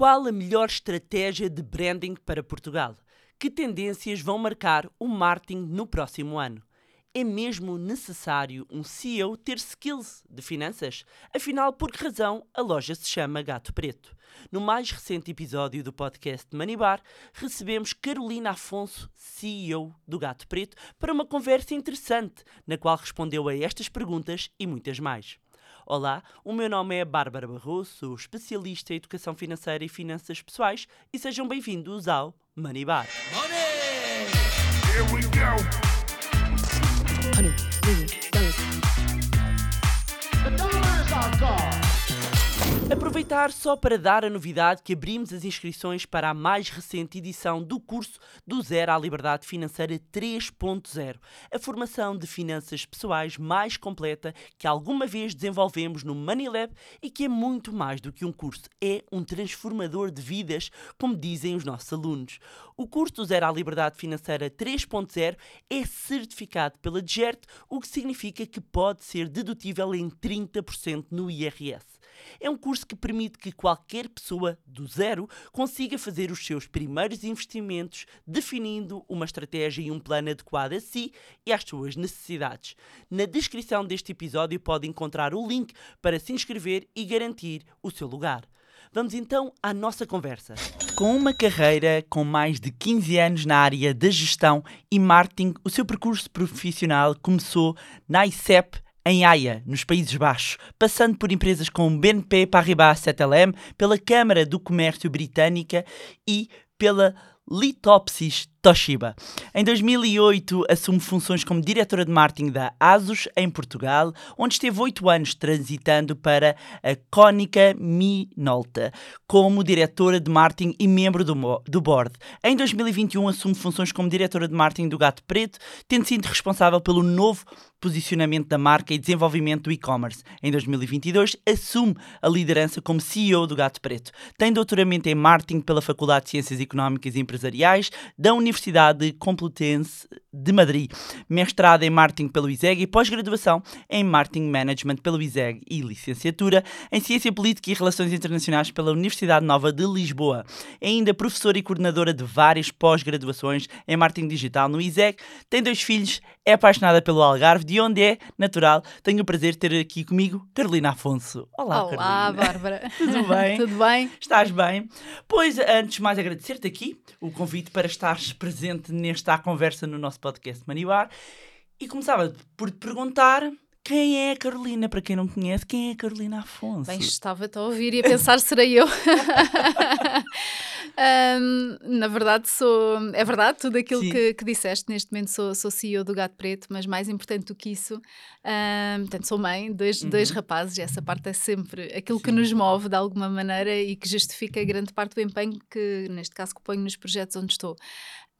Qual a melhor estratégia de branding para Portugal? Que tendências vão marcar o marketing no próximo ano? É mesmo necessário um CEO ter skills de finanças? Afinal, por que razão a loja se chama Gato Preto? No mais recente episódio do podcast Manibar, recebemos Carolina Afonso, CEO do Gato Preto, para uma conversa interessante, na qual respondeu a estas perguntas e muitas mais. Olá, o meu nome é Bárbara Barroso, especialista em educação financeira e finanças pessoais e sejam bem-vindos ao Money Bar. Money! Here we go. Aproveitar só para dar a novidade que abrimos as inscrições para a mais recente edição do curso do Zero à Liberdade Financeira 3.0, a formação de finanças pessoais mais completa que alguma vez desenvolvemos no Money Lab e que é muito mais do que um curso, é um transformador de vidas, como dizem os nossos alunos. O curso do Zero à Liberdade Financeira 3.0 é certificado pela DGERT, o que significa que pode ser dedutível em 30% no IRS. É um curso que permite que qualquer pessoa do zero consiga fazer os seus primeiros investimentos, definindo uma estratégia e um plano adequado a si e às suas necessidades. Na descrição deste episódio pode encontrar o link para se inscrever e garantir o seu lugar. Vamos então à nossa conversa. Com uma carreira com mais de 15 anos na área da gestão e marketing, o seu percurso profissional começou na ICEP em Haia, nos Países Baixos, passando por empresas como BNP Paribas CTLM, pela Câmara do Comércio Britânica e pela Litopsis Toshiba. Em 2008 assume funções como diretora de marketing da ASUS em Portugal, onde esteve oito anos transitando para a Cónica Minolta como diretora de marketing e membro do, do board. Em 2021 assume funções como diretora de marketing do Gato Preto, tendo sido responsável pelo novo posicionamento da marca e desenvolvimento do e-commerce. Em 2022 assume a liderança como CEO do Gato Preto. Tem doutoramento em marketing pela Faculdade de Ciências Económicas e Empresariais da Universidade Universidade Complutense de Madrid, mestrado em Marketing pelo ISEG e pós-graduação em Marketing Management pelo ISEG e licenciatura em Ciência Política e Relações Internacionais pela Universidade Nova de Lisboa. É ainda professora e coordenadora de várias pós-graduações em Marketing Digital no ISEG, tem dois filhos, é apaixonada pelo Algarve, de onde é natural. Tenho o prazer de ter aqui comigo Carolina Afonso. Olá, Olá Carolina. Bárbara. Tudo bem? Tudo bem? Estás bem? Pois, antes de mais agradecer-te aqui o convite para estares presente nesta conversa no nosso podcast Manibar. E começava por te perguntar quem é a Carolina? Para quem não conhece, quem é a Carolina Afonso? Bem, estava-te a ouvir e a pensar, serei eu. um, na verdade, sou. É verdade, tudo aquilo que, que, disseste. Neste momento sou, sou CEO do Gato Preto, mas mais importante do que isso, um, portanto, sou mãe, dois, uhum. dois rapazes, e essa parte é sempre aquilo Sim. que nos move de alguma maneira e que justifica grande parte do empenho que, neste caso, que ponho nos projetos onde estou.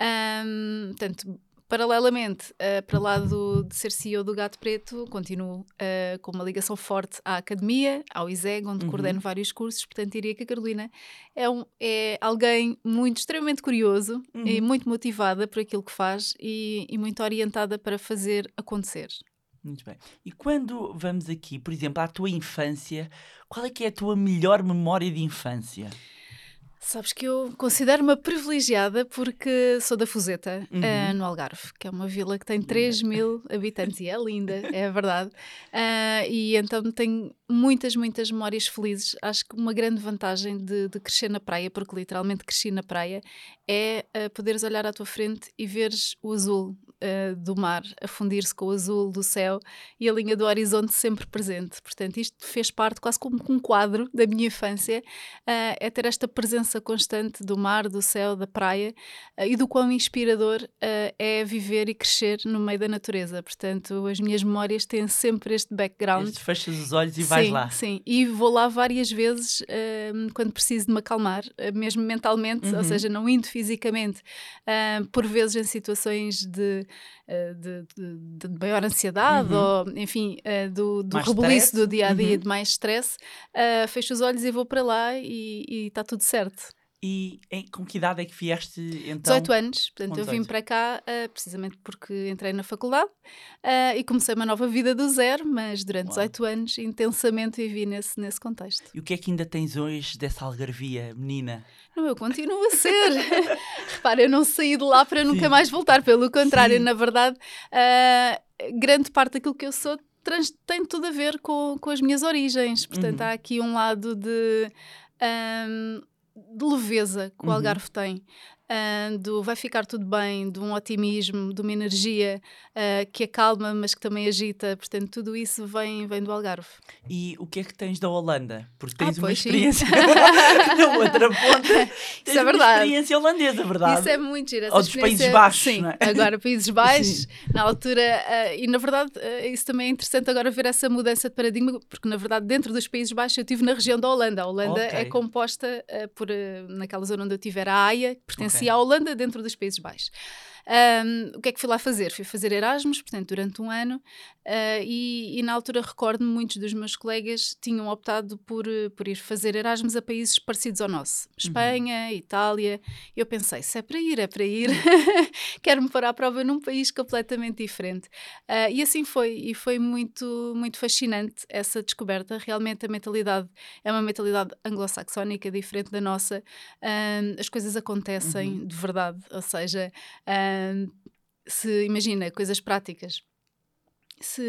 Um, portanto, Paralelamente, uh, para lá do, de ser CEO do Gato Preto, continuo uh, com uma ligação forte à academia, ao ISEG, onde uhum. coordeno vários cursos. Portanto, diria que a Carolina é, um, é alguém muito, extremamente curioso uhum. e muito motivada por aquilo que faz e, e muito orientada para fazer acontecer. Muito bem. E quando vamos aqui, por exemplo, à tua infância, qual é que é a tua melhor memória de infância? Sabes que eu considero-me privilegiada porque sou da Fuseta, uhum. uh, no Algarve, que é uma vila que tem 3 mil habitantes e é linda, é verdade. Uh, e então tenho muitas, muitas memórias felizes. Acho que uma grande vantagem de, de crescer na praia, porque literalmente cresci na praia, é uh, poderes olhar à tua frente e veres o azul uh, do mar a fundir-se com o azul do céu e a linha do horizonte sempre presente. Portanto, isto fez parte quase como um quadro da minha infância, uh, é ter esta presença constante do mar, do céu, da praia uh, e do quão inspirador é viver e crescer no meio da natureza. Portanto, as minhas memórias têm sempre este background. Este fechas os olhos e vais sim, lá. Sim, e vou lá várias vezes quando preciso de me acalmar, mesmo mentalmente, uhum. ou seja, não indo fisicamente, por vezes em situações de eh, de, de, de, maior ansiedade uhum. ou, enfim, uh, do, do rebuliço do dia a dia, uhum. de mais stress, uh, fecho os olhos e vou para lá e está tudo certo. E em, com que idade é que vieste então? 18 anos, portanto eu vim para cá uh, precisamente porque entrei na faculdade uh, e comecei uma nova vida do zero, mas durante Uau. 18 anos intensamente vivi nesse, nesse contexto. E o que é que ainda tens hoje dessa algarvia, menina? Não, eu continuo a ser. Repara, eu não saí de lá para nunca Sim. mais voltar, pelo contrário, Sim. na verdade, uh, grande parte daquilo que eu sou trans, tem tudo a ver com, com as minhas origens. Portanto, uhum. há aqui um lado de. Um, de leveza que o uhum. Algarve tem uh, do vai ficar tudo bem, de um otimismo, de uma energia uh, que acalma, mas que também agita. Portanto, tudo isso vem, vem do Algarve. E o que é que tens da Holanda? Porque tens ah, uma experiência na outra ponta. Tens isso é verdade. uma experiência holandesa, verdade? Isso é muito giro. Ou dos Países Baixos. Sim, é? agora Países Baixos, na altura. Uh, e na verdade, isso também é interessante agora ver essa mudança de paradigma, porque na verdade, dentro dos Países Baixos, eu estive na região da Holanda. A Holanda okay. é composta por, naquela zona onde eu tive, era a Haia, que pertencia okay. à Holanda dentro dos Países Baixos. Um, o que é que fui lá fazer? Fui fazer Erasmus, portanto, durante um ano, uh, e, e, na altura recordo-me muitos dos meus colegas tinham optado por, por ir fazer Erasmus a países parecidos ao nosso, uhum. Espanha, uhum. Itália. Eu pensei, se é para ir, é para ir, quero-me pôr à prova num país completamente diferente. Uh, e assim foi, e foi muito, muito fascinante essa descoberta. Realmente a mentalidade é uma mentalidade anglo-saxónica, diferente da nossa. Uh, as coisas acontecem uhum. de verdade, ou seja, se imagina coisas práticas se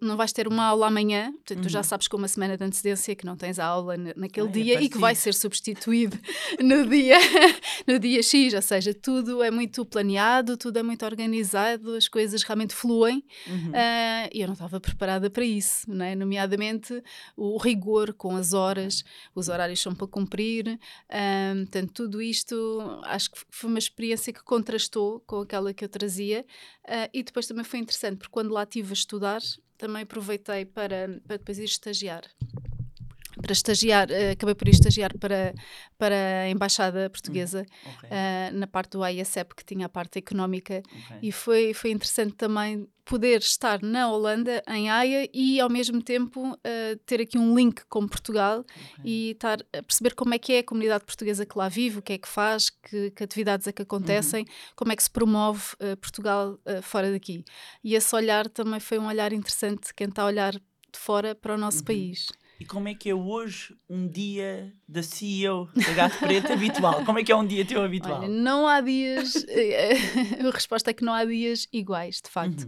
não vais ter uma aula amanhã, portanto, uhum. tu já uhum. sabes com uma semana de antecedência que não tens a aula naquele Ai, dia é e que vai ser substituído no dia, no dia X, ou seja, tudo é muito planeado, tudo é muito organizado, as coisas realmente fluem uhum. uh, e eu não estava preparada para isso, né? nomeadamente o rigor com as horas, os horários são para cumprir, uh, portanto, tudo isto acho que foi uma experiência que contrastou com aquela que eu trazia uh, e depois também foi interessante, porque quando lá estive a estudar, também aproveitei para, para depois ir estagiar para estagiar, uh, acabei por ir estagiar para, para a Embaixada Portuguesa, hum, okay. uh, na parte do ISEP, que tinha a parte económica, okay. e foi, foi interessante também poder estar na Holanda, em Haia, e ao mesmo tempo uh, ter aqui um link com Portugal okay. e estar a perceber como é que é a comunidade portuguesa que lá vive, o que é que faz, que, que atividades é que acontecem, uhum. como é que se promove Portugal fora daqui. E esse olhar também foi um olhar interessante, quem está a olhar de fora para o nosso uhum. país. E como é que é hoje um dia da CEO da Gato Preto habitual? Como é que é um dia teu habitual? Olha, não há dias. Eh, a resposta é que não há dias iguais, de facto. Uhum.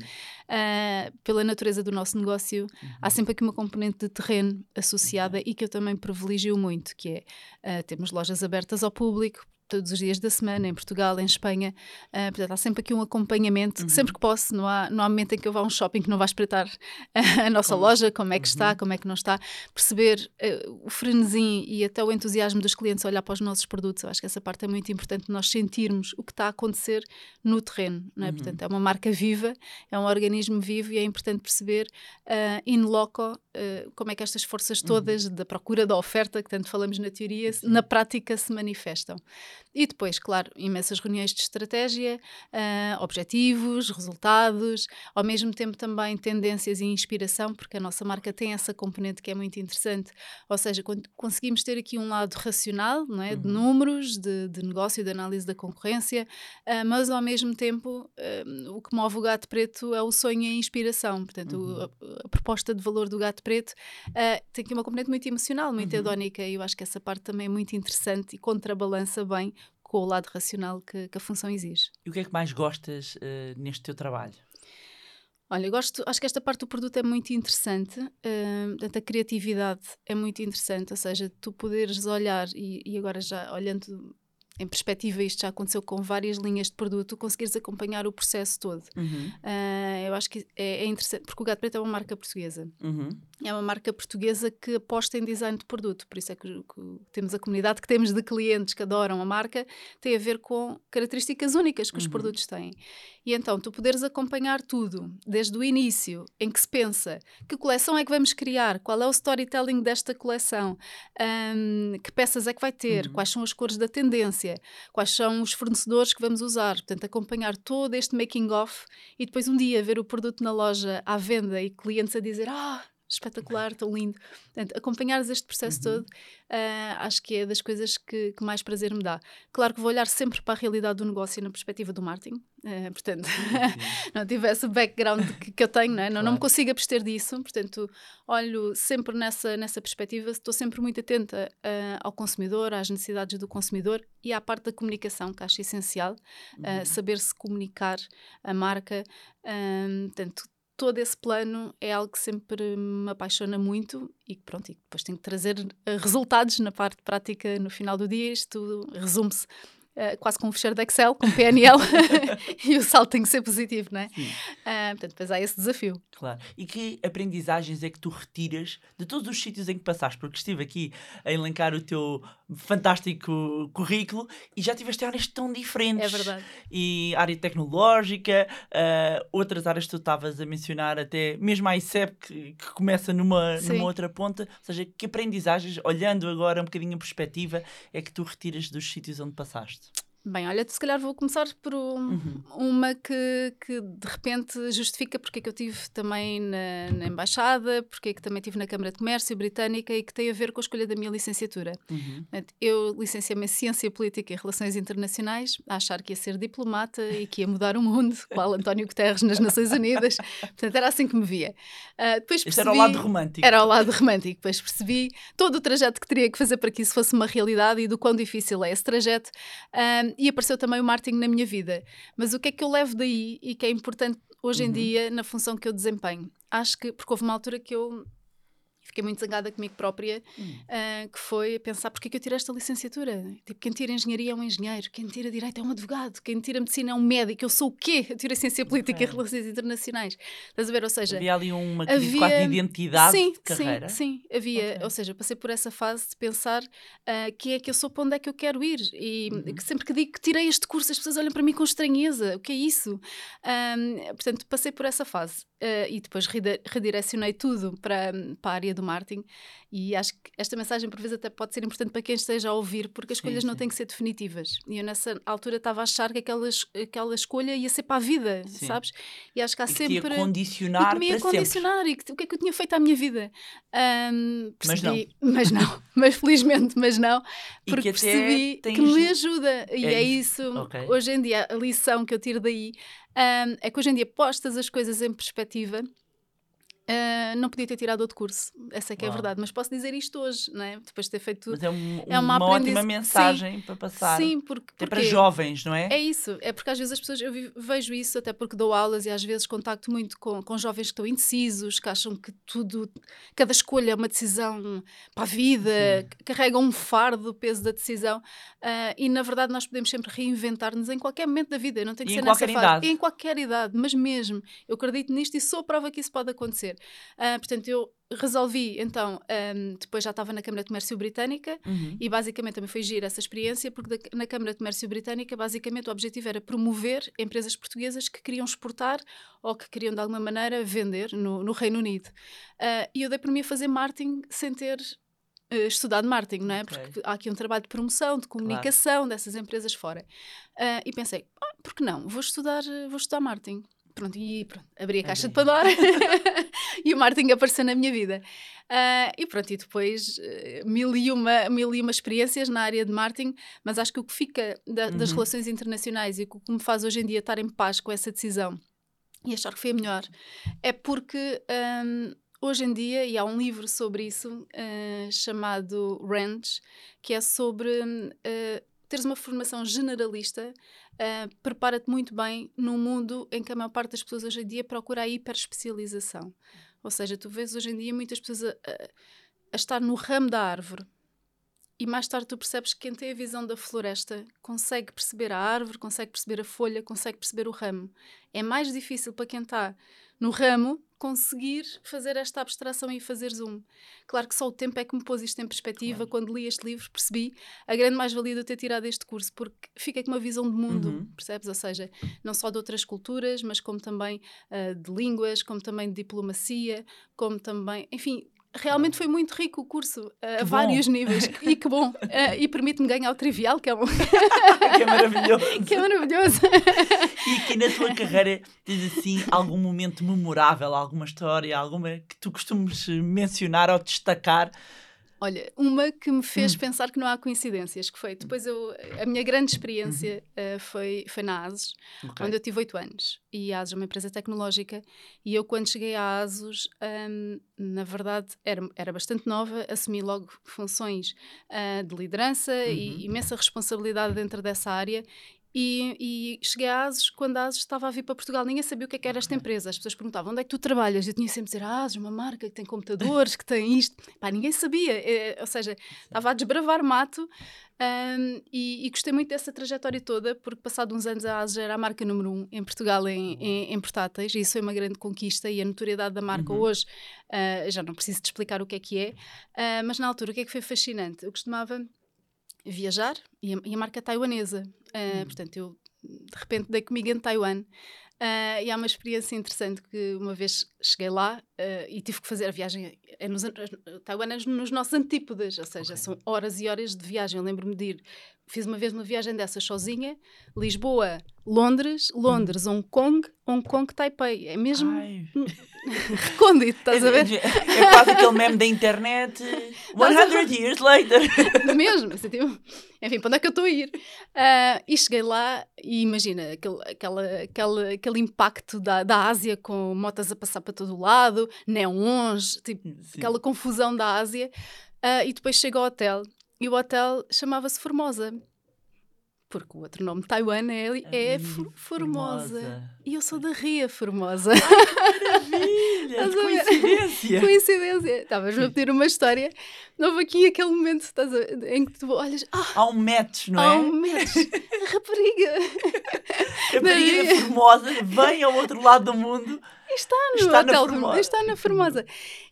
Uh, pela natureza do nosso negócio, uhum. há sempre aqui uma componente de terreno associada uhum. e que eu também privilegio muito, que é uh, temos lojas abertas ao público, todos os dias da semana, em Portugal, em Espanha. Uh, portanto, há sempre aqui um acompanhamento, uhum. sempre que posso. Não há, não há momento em que eu vá a um shopping que não vá espreitar a nossa como? loja, como é que uhum. está, como é que não está. Perceber uh, o frenesim e até o entusiasmo dos clientes a olhar para os nossos produtos. Eu acho que essa parte é muito importante, nós sentirmos o que está a acontecer no terreno. Não é? Uhum. Portanto, é uma marca viva, é um organismo vivo e é importante perceber uh, in loco como é que estas forças uhum. todas da procura da oferta, que tanto falamos na teoria, na prática se manifestam. E depois, claro, imensas reuniões de estratégia, uh, objetivos, resultados, ao mesmo tempo também tendências e inspiração, porque a nossa marca tem essa componente que é muito interessante. Ou seja, conseguimos ter aqui um lado racional, não é? de uhum. números, de, de, negócio, de análise da concorrência, uh, mas ao mesmo tempo uh, o que move o gato preto é o sonho e a inspiração. Portanto, uhum. o, a, a, proposta de valor do gato preto tem aqui uma componente muito emocional, muito uhum. hedónica, e eu acho que essa parte também é muito interessante e contrabalança bem com o lado racional que, que a função exige. E o que é que mais gostas uh, neste teu trabalho? Olha, gosto, acho que esta parte do produto é muito interessante, uh, portanto, a criatividade é muito interessante, ou seja, tu poderes olhar, e, e agora já olhando em perspectiva, isto já aconteceu com várias linhas de produto, conseguires acompanhar o processo todo. Uhum. Uh, eu acho que é, é, interessante, porque o Gato Preto é uma marca portuguesa. Uhum. É uma marca portuguesa que aposta em design de produto, por isso é que, que, temos a comunidade que temos de clientes que adoram a marca, tem a ver com características únicas que os uhum. produtos têm. E então, tu poderes acompanhar tudo, desde o início, em que se pensa que coleção é que vamos criar, qual é o storytelling desta coleção, um, que peças é que vai ter, uhum. quais são as cores da tendência, quais são os fornecedores que vamos usar. Portanto, acompanhar todo este making off e depois um dia ver o produto na loja à venda e clientes a dizer: Ah, espetacular, tão lindo. Portanto, acompanhares este processo uhum. todo, uh, acho que é das coisas que, que, mais prazer me dá. Claro que vou olhar sempre para a realidade do negócio na perspectiva do marketing, uh, portanto, não tivesse o background que, que eu tenho, não, é? não, não, me consigo abster disso, portanto, olho sempre nessa, nessa perspectiva, estou sempre muito atenta uh, ao consumidor, às necessidades do consumidor e à parte da comunicação, que acho essencial, uhum. saber-se comunicar a marca, portanto, todo esse plano é algo que sempre me apaixona muito e pronto, e depois tenho que trazer eh, resultados na parte prática no final do dia. Isto resume-se Uh, quase com um fecheiro de Excel, com PNL, e o salto tem que ser positivo, não é? Uh, portanto, depois há esse desafio. Claro. E que aprendizagens é que tu retiras de todos os sítios em que passaste? Porque estive aqui a elencar o teu fantástico currículo e já tiveste áreas tão diferentes. É verdade. E área tecnológica, uh, outras áreas que tu estavas a mencionar, até mesmo a ICEP, que, que começa numa, numa outra ponta. Ou seja, que aprendizagens, olhando agora um bocadinho a perspectiva, é que tu retiras dos sítios onde passaste? Bem, olha, se calhar vou começar por um, uhum. uma que, que de repente justifica porque é que eu tive também na, na, Embaixada, porque é que também tive na Câmara de Comércio Britânica e que tem a ver com a escolha da minha licenciatura. Uhum. Eu licenciei-me em Ciência Política e Relações Internacionais, a achar que ia ser diplomata e que ia mudar o mundo, qual António Guterres nas Nações Unidas. Portanto, era assim que me via. Uh, depois percebi, era o lado romântico. Era o lado romântico. Depois percebi todo o trajeto que teria que fazer para que isso fosse uma realidade e do quão difícil é esse trajeto. Uh, e apareceu também o marketing na minha vida. Mas o que é que eu levo daí e que é importante hoje em uhum. dia na função que eu desempenho? Acho que, porque houve uma altura que eu fiquei muito zangada comigo própria, hum. uh, que foi pensar porque é que eu tirei esta licenciatura? Tipo, quem tira engenharia é um engenheiro, quem tira direito é um advogado, quem tira medicina é um médico, eu sou o quê? Eu tirei ciência política e relações internacionais. Estás a ver? Ou seja, havia ali uma havia... de identidade sim, de carreira. Sim, sim, havia. Okay. Ou seja, passei por essa fase de pensar uh, que é que eu sou, para onde é que eu quero ir. E uhum. que sempre que digo que tirei este curso, as pessoas olham para mim com estranheza. O que é isso? Um, portanto, passei por essa fase. Uh, e depois redirecionei tudo para, para a área do marketing e acho que esta mensagem por vezes até pode ser importante para quem esteja a ouvir porque as escolhas sim, não têm que ser definitivas e eu nessa altura estava a achar que aquela, aquela escolha ia ser para a vida, sim. sabes? E acho que há e sempre... Que ia condicionar e que me ia condicionar sempre. e que, o que é que eu tinha feito à minha vida um, percebi, mas não mas não, mas felizmente mas não porque percebi tens... que me ajuda e é, é isso, okay. hoje em dia a lição que eu tiro daí um, é que hoje em dia postas as coisas em perspectiva Uh, não podia ter tirado outro curso, essa é que Uau. é a verdade, mas posso dizer isto hoje, não é? depois de ter feito. Mas é, um, é uma, uma ótima mensagem sim, para passar. Sim, porque, até para jovens, não é? É isso, é porque às vezes as pessoas, eu vejo isso até porque dou aulas e às vezes contacto muito com, com jovens que estão indecisos, que acham que tudo, cada escolha é uma decisão para a vida, carregam um fardo, o peso da decisão, uh, e na verdade nós podemos sempre reinventar-nos em qualquer momento da vida, não tem que e ser nessa fase, idade. em qualquer idade, mas mesmo, eu acredito nisto e sou a prova que isso pode acontecer. Uh, portanto, eu resolvi, então, um, depois já estava na Câmara de Comércio Britânica uhum. e basicamente também foi giro essa experiência, porque na Câmara de Comércio Britânica, basicamente, o objetivo era promover empresas portuguesas que queriam exportar ou que queriam, de alguma maneira, vender no, no Reino Unido. Uh, e eu dei por mim a fazer marketing sem ter estudado marketing, não é? Okay. Porque há aqui um trabalho de promoção, de comunicação claro. dessas empresas fora. Uh, e pensei, ah, por que não? Vou estudar, vou estudar marketing. Pronto, e pronto, abri a caixa de Pandora e o marketing apareceu na minha vida. Uh, e pronto, e depois uh, mil, e uma, mil e uma experiências na área de marketing, mas acho que o que fica da, uhum. das relações internacionais e o que me faz hoje em dia estar em paz com essa decisão e achar que foi a melhor é porque um, hoje em dia, e há um livro sobre isso uh, chamado Ranch, que é sobre teres uma formação generalista uh, prepara-te muito bem num mundo em que a maior parte das pessoas hoje em dia procura a hiperespecialização. Ou seja, tu vês hoje em dia muitas pessoas a, a, a estar no ramo da árvore e mais tarde tu percebes que quem tem a visão da floresta consegue perceber a árvore, consegue perceber a folha, consegue perceber o ramo. É mais difícil para quem está no ramo conseguir fazer esta abstração e fazer zoom. Claro que só o tempo é que me pôs isto em perspectiva. Claro. Quando li este livro, percebi a grande mais-valia de eu ter tirado este curso, porque fica com uma visão de mundo, uhum. percebes? Ou seja, não só de outras culturas, mas como também uh, de línguas, como também de diplomacia, como também, enfim, realmente foi muito rico o curso, a vários níveis. E que bom. Uh, e permite-me ganhar o trivial, que é, um... que é maravilhoso. que é maravilhoso. e que na tua carreira tens assim algum momento memorável, alguma história, alguma que tu costumes mencionar ou destacar Olha, uma que me fez hum. pensar que não há coincidências, que foi depois eu, a minha grande experiência uh, foi, foi na ASUS, okay. onde eu tive oito anos. E a ASUS é uma empresa tecnológica e eu quando cheguei à ASUS, um, na verdade, era, era bastante nova, assumi logo funções uh, de liderança uhum. e imensa responsabilidade dentro dessa área e, e, cheguei a ASUS quando a ASUS estava a vir para Portugal. Ninguém sabia o que, é que era esta empresa. As pessoas perguntavam onde é que tu trabalhas. Eu tinha sempre a dizer ah, ASUS, uma marca que tem computadores, que tem isto. Pá, ninguém sabia. É, ou seja, estava a desbravar mato um, e, e, gostei muito dessa trajetória toda, porque passado uns anos a ASUS era a marca número um em Portugal em, em, em portáteis e isso foi uma grande conquista. E a notoriedade da marca uhum. hoje, uh, já não preciso te explicar o que é que é, uh, mas na altura o que é que foi fascinante? Eu costumava viajar e a, e a marca taiwanesa. Uh, hum. Portanto, eu de repente dei comigo em Taiwan. Uh, e há uma experiência interessante que uma vez cheguei lá uh, e tive que fazer a viagem. É nos, Taiwan é nos nossos antípodas, ou seja, okay. são horas e horas de viagem. Eu lembro-me de ir fiz uma vez uma viagem dessas sozinha, Lisboa, Londres, Londres, Hong Kong, Hong Kong, Taipei. É mesmo recôndito, estás a ver? É, é quase aquele meme da internet 100 years later. mesmo, assim, tipo, enfim, para onde é que eu estou a ir? Uh, e cheguei lá e imagina aquele, aquela, aquele, aquele impacto da, da Ásia com motas a passar para todo o lado, neons, tipo, aquela confusão da Ásia. Uh, e depois chego ao hotel e o hotel chamava-se Formosa. Porque o outro nome de Taiwan é, é For Formosa. Formosa. E eu sou da Ria Formosa. Ai, maravilha! coincidência! coincidência. Estavas-me a pedir uma história. Houve aqui aquele momento estás a, em que tu olhas. Ah, há um match, não é? Há um match. Rapariga. Rapariga Formosa vem ao outro lado do mundo. Está no está hotel, na Formosa. está na Formosa.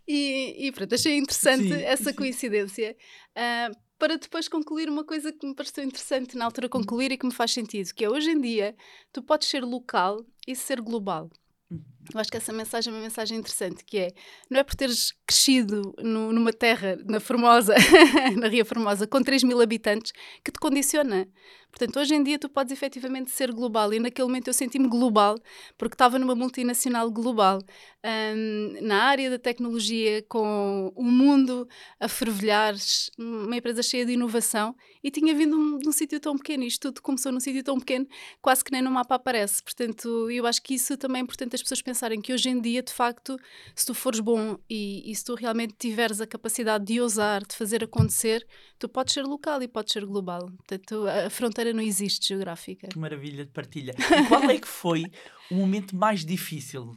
E, e pronto, achei interessante sim, essa coincidência. Uh, para depois concluir uma coisa que me pareceu interessante na altura concluir e que me faz sentido, que é hoje em dia tu podes ser local e ser global. Uhum. Eu acho que essa mensagem é uma mensagem interessante, que é, não é por teres crescido no, numa terra, na Formosa, na Ria Formosa, com 3 mil habitantes, que te condiciona. Portanto, hoje em dia tu podes efetivamente ser global e naquele momento eu senti-me global porque estava numa multinacional global, um, na área da tecnologia, com o mundo a fervilhar, uma empresa cheia de inovação e tinha vindo de um sítio tão pequeno. Isto tudo começou num sítio tão pequeno, quase que nem no mapa aparece. Portanto, eu acho que isso também é importante as pessoas pensarem que hoje em dia, de facto, se tu fores bom e, e se tu realmente tiveres a capacidade de ousar, de fazer acontecer, tu podes ser local e podes ser global. Portanto, a fronteira não existe geográfica. Que maravilha de partilha. E qual é que foi o momento mais difícil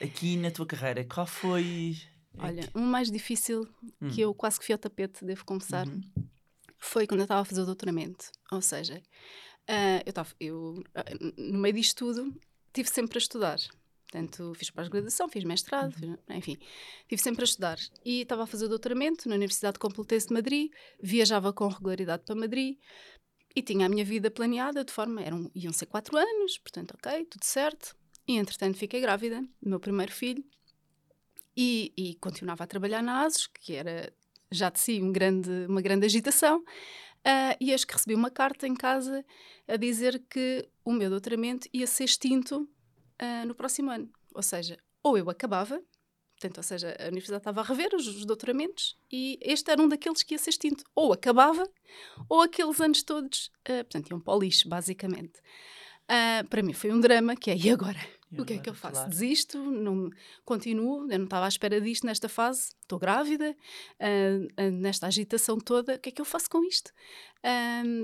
aqui na tua carreira? Qual foi. Olha, um mais difícil hum. que eu quase que fui ao tapete, devo confessar, uhum. foi quando eu estava a fazer o doutoramento. Ou seja, uh, eu estava, eu, uh, no meio disto tudo, tive sempre a estudar. Portanto, fiz pós-graduação, fiz mestrado, uhum. fiz, enfim, estive sempre a estudar. E estava a fazer doutoramento na Universidade Complutense de Madrid, viajava com regularidade para Madrid, e tinha a minha vida planeada de forma. Eram, iam ser quatro anos, portanto, ok, tudo certo. E entretanto fiquei grávida do meu primeiro filho e, e continuava a trabalhar na ASUS, que era já de si um grande, uma grande agitação. Uh, e acho que recebi uma carta em casa a dizer que o meu doutoramento ia ser extinto uh, no próximo ano. Ou seja, ou eu acabava, Portanto, ou seja, a universidade estava a rever os, os, doutoramentos e este era um daqueles que ia ser extinto. Ou acabava, ou aqueles anos todos, uh, portanto, iam para o lixo, basicamente. Uh, para mim foi um drama, que é, e agora? E o que é que eu faço? Desisto? Não, continuo? Eu não estava à espera disto nesta fase. Estou grávida, uh, nesta agitação toda. O que é que eu faço com isto?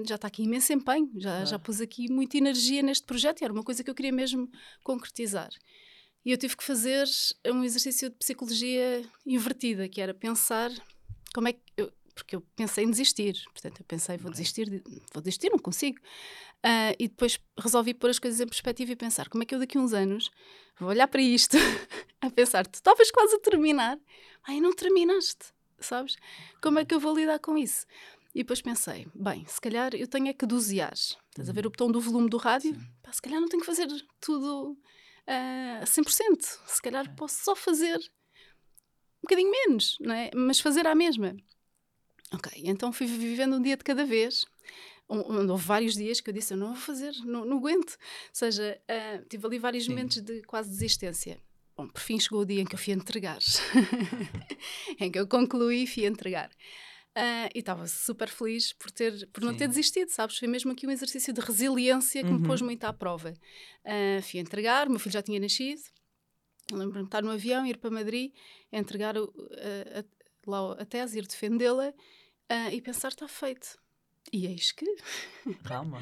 já está aqui imenso empenho, já, claro. já pus aqui muita energia neste projeto e era uma coisa que eu queria mesmo concretizar. E eu tive que fazer um exercício de psicologia invertida, que era pensar como é que. Eu, porque eu pensei em desistir, portanto, eu pensei, vou desistir, vou desistir, não consigo. Uh, e depois resolvi pôr as coisas em perspectiva e pensar como é que eu daqui a uns anos vou olhar para isto, a pensar, tu estavas quase a terminar, ai, não terminaste, sabes? Como é que eu vou lidar com isso? E depois pensei, bem, se calhar eu tenho é que dosear. Estás a ver o botão do volume do rádio? Pá, se calhar não tenho que fazer tudo uh, 100%. Se calhar posso só fazer um bocadinho menos, não é? Mas fazer a mesma. Ok, então fui vivendo um dia de cada vez. Um, houve vários dias que eu disse: Eu não vou fazer, não, não aguento. Ou seja, uh, tive ali vários Sim. momentos de quase desistência. Bom, por fim chegou o dia em que eu fui entregar. em que eu concluí e fui entregar. Uh, e estava super feliz por, ter, por não ter desistido, sabes? Foi mesmo aqui um exercício de resiliência que uhum. me pôs muito à prova. Uh, fui entregar, meu filho já tinha nascido. Lembro-me de estar no avião, ir para Madrid, entregar o, a, a, lá a tese, ir defendê-la uh, e pensar: está feito. E eis que. Calma,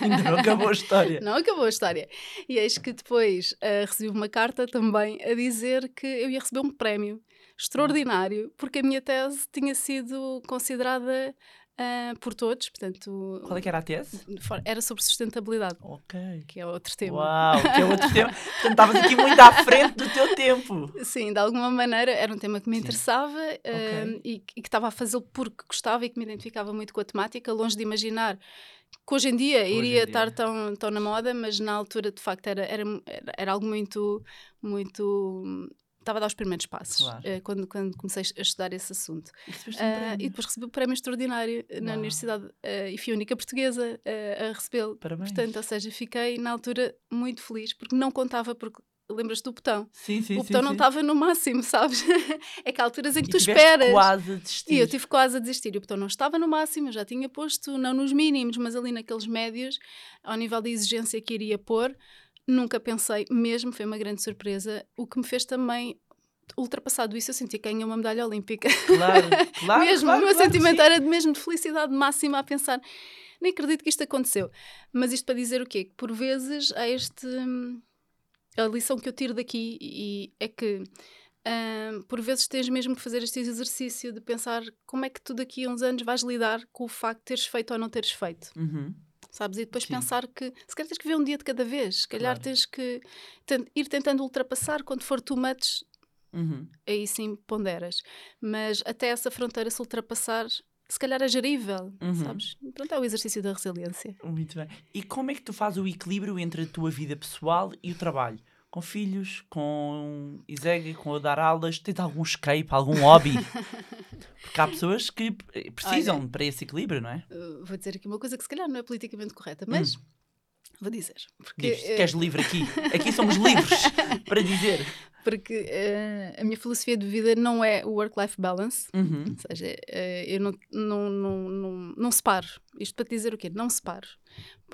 ainda não acabou a história. Não acabou a história. E eis que depois uh, recebi uma carta também a dizer que eu ia receber um prémio extraordinário, porque a minha tese tinha sido considerada Uh, por todos, portanto... Qual é que era a tese? Era sobre sustentabilidade. Ok. Que é outro tema. Uau, que é outro tema. Portanto, estavas aqui muito à frente do teu tempo. Sim, de alguma maneira era um tema que me Sim. interessava uh, e, e, que estava a fazê-lo porque gostava e que me identificava muito com a temática, longe de imaginar que hoje em dia hoje iria em dia. estar tão, tão na moda, mas na altura, de facto, era, era, era algo muito, muito estava a dar os primeiros passos claro. uh, quando, quando comecei a estudar esse assunto. E, uh, e depois recebi o prémio extraordinário Uau. na universidade uh, e fui a única portuguesa a recebê-lo. Portanto, ou seja, fiquei na altura muito feliz porque não contava porque lembras do botão? Sim, sim, o botão sim, não estava no máximo, sabes? é que há alturas em que e tu esperas. quase a desistir. E eu tive quase a desistir. O botão não estava no máximo, eu já tinha posto, não nos mínimos, mas ali naqueles médios, ao nível de exigência que iria pôr. Nunca pensei, mesmo, foi uma grande surpresa, o que me fez também ultrapassado isso, eu senti que ganhei uma medalha olímpica. Claro, claro. mesmo, claro, o meu claro, sentimento era de mesmo de felicidade máxima a pensar, nem acredito que isto aconteceu. Mas isto para dizer o quê? Que por vezes há este. A lição que eu tiro daqui e é que. por vezes tens mesmo que fazer este exercício de pensar como é que tu daqui a uns anos vais lidar com o facto de teres feito ou não teres feito. Uhum sabes? E depois Sim. pensar que se calhar tens que ver um dia de cada vez, se calhar claro. tens que ir tentando ultrapassar quando for too much, Uhum. Aí sim ponderas. Mas até essa fronteira se ultrapassar, se calhar é gerível, uhum. sabes? Pronto, é o exercício da resiliência. Muito bem. E como é que tu fazes o equilíbrio entre a tua vida pessoal e o trabalho? Com filhos, com Isega, com dar aulas, tens algum escape, algum hobby? Porque há pessoas que precisam Olha, para esse equilíbrio, não é? Vou dizer aqui uma coisa que se calhar não é politicamente correta, mas hum. vou dizer. Porque, Diz, queres livre aqui? Aqui somos livres para dizer. Porque uh, a minha filosofia de vida não é o work-life balance, uhum. ou seja, uh, eu não, não, não, não, não separo. Isto para te dizer o quê? Não separo.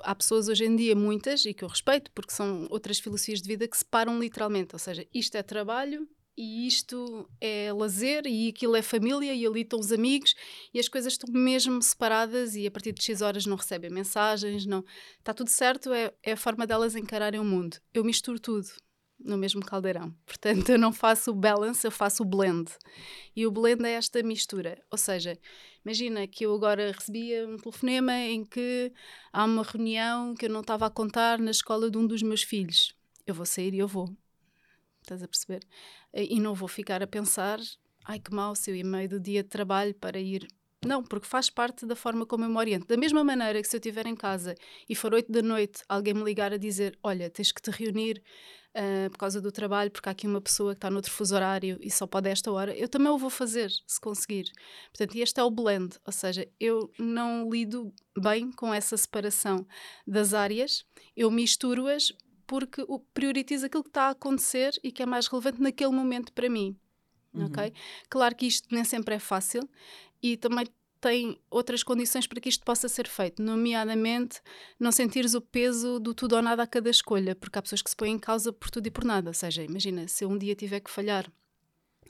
Há pessoas hoje em dia, muitas, e que eu respeito, porque são outras filosofias de vida que separam literalmente. Ou seja, isto é trabalho e isto é lazer e aquilo é família e ali estão os amigos e as coisas estão mesmo separadas e a partir de X horas não recebem mensagens, não. Está tudo certo, é, é a forma delas encararem o mundo. Eu misturo tudo no mesmo caldeirão. Portanto, eu não faço o balance, eu faço o blend. E o blend é esta mistura. Ou seja, imagina que eu agora recebia um telefonema em que há uma reunião que eu não estava a contar na escola de um dos meus filhos. Eu vou sair e eu vou. Estás a perceber? E não vou ficar a pensar, ai que mal se eu ia meio do dia de trabalho para ir não, porque faz parte da forma como eu me oriento. Da mesma maneira que se eu estiver em casa e for oito da noite, alguém me ligar a dizer: Olha, tens que te reunir uh, por causa do trabalho, porque há aqui uma pessoa que está noutro fuso horário e só pode a esta hora, eu também o vou fazer, se conseguir. Portanto, este é o blend, ou seja, eu não lido bem com essa separação das áreas, eu misturo-as porque prioritizo aquilo que está a acontecer e que é mais relevante naquele momento para mim. Uhum. Ok? Claro que isto nem sempre é fácil e também tem outras condições para que isto possa ser feito, nomeadamente não sentires o peso do tudo ou nada a cada escolha, porque há pessoas que se põem em causa por tudo e por nada. Ou seja, imagina, se eu um dia tiver que falhar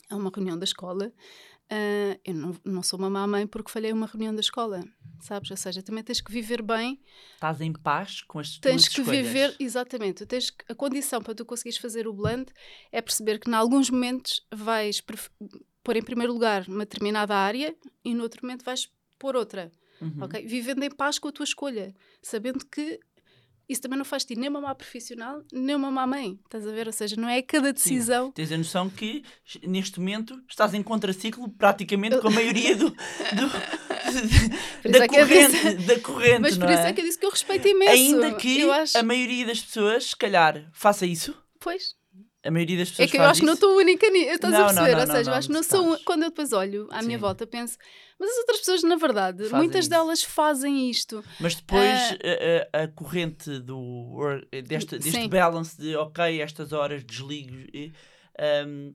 a uma reunião da escola, uh, eu não, não sou uma má mãe porque falhei a uma reunião da escola, sabes? Ou seja, também tens que viver bem. Estás em paz com as tuas Tens que viver, exatamente. Tens que, a condição para tu conseguires fazer o blend é perceber que, em alguns momentos, vais pôr em primeiro lugar uma determinada área e no outro momento vais pôr outra. Uhum. Okay? Vivendo em paz com a tua escolha, sabendo que isso também não faz de ti nem uma má profissional, nem uma má mãe. Estás a ver? Ou seja, não é cada decisão. Sim. Tens a noção que neste momento estás em contraciclo praticamente com a maioria do, do da, é corrente, disse... da corrente. Mas por isso é? é que eu disse que eu respeito imenso. Ainda que acho... a maioria das pessoas, se calhar, faça isso. Pois. A maioria das pessoas É que eu acho que não estou única nisso, estás Não, a perceber? não, Ou não, seja, eu acho que não sou. Quando eu depois olho à minha Sim. volta, penso, mas as outras pessoas, na verdade, Fazem muitas isso. delas fazem isto. Mas depois Ah. a, a- corrente do deste, deste Sim. balance de ok, estas horas desligo. e, ahm,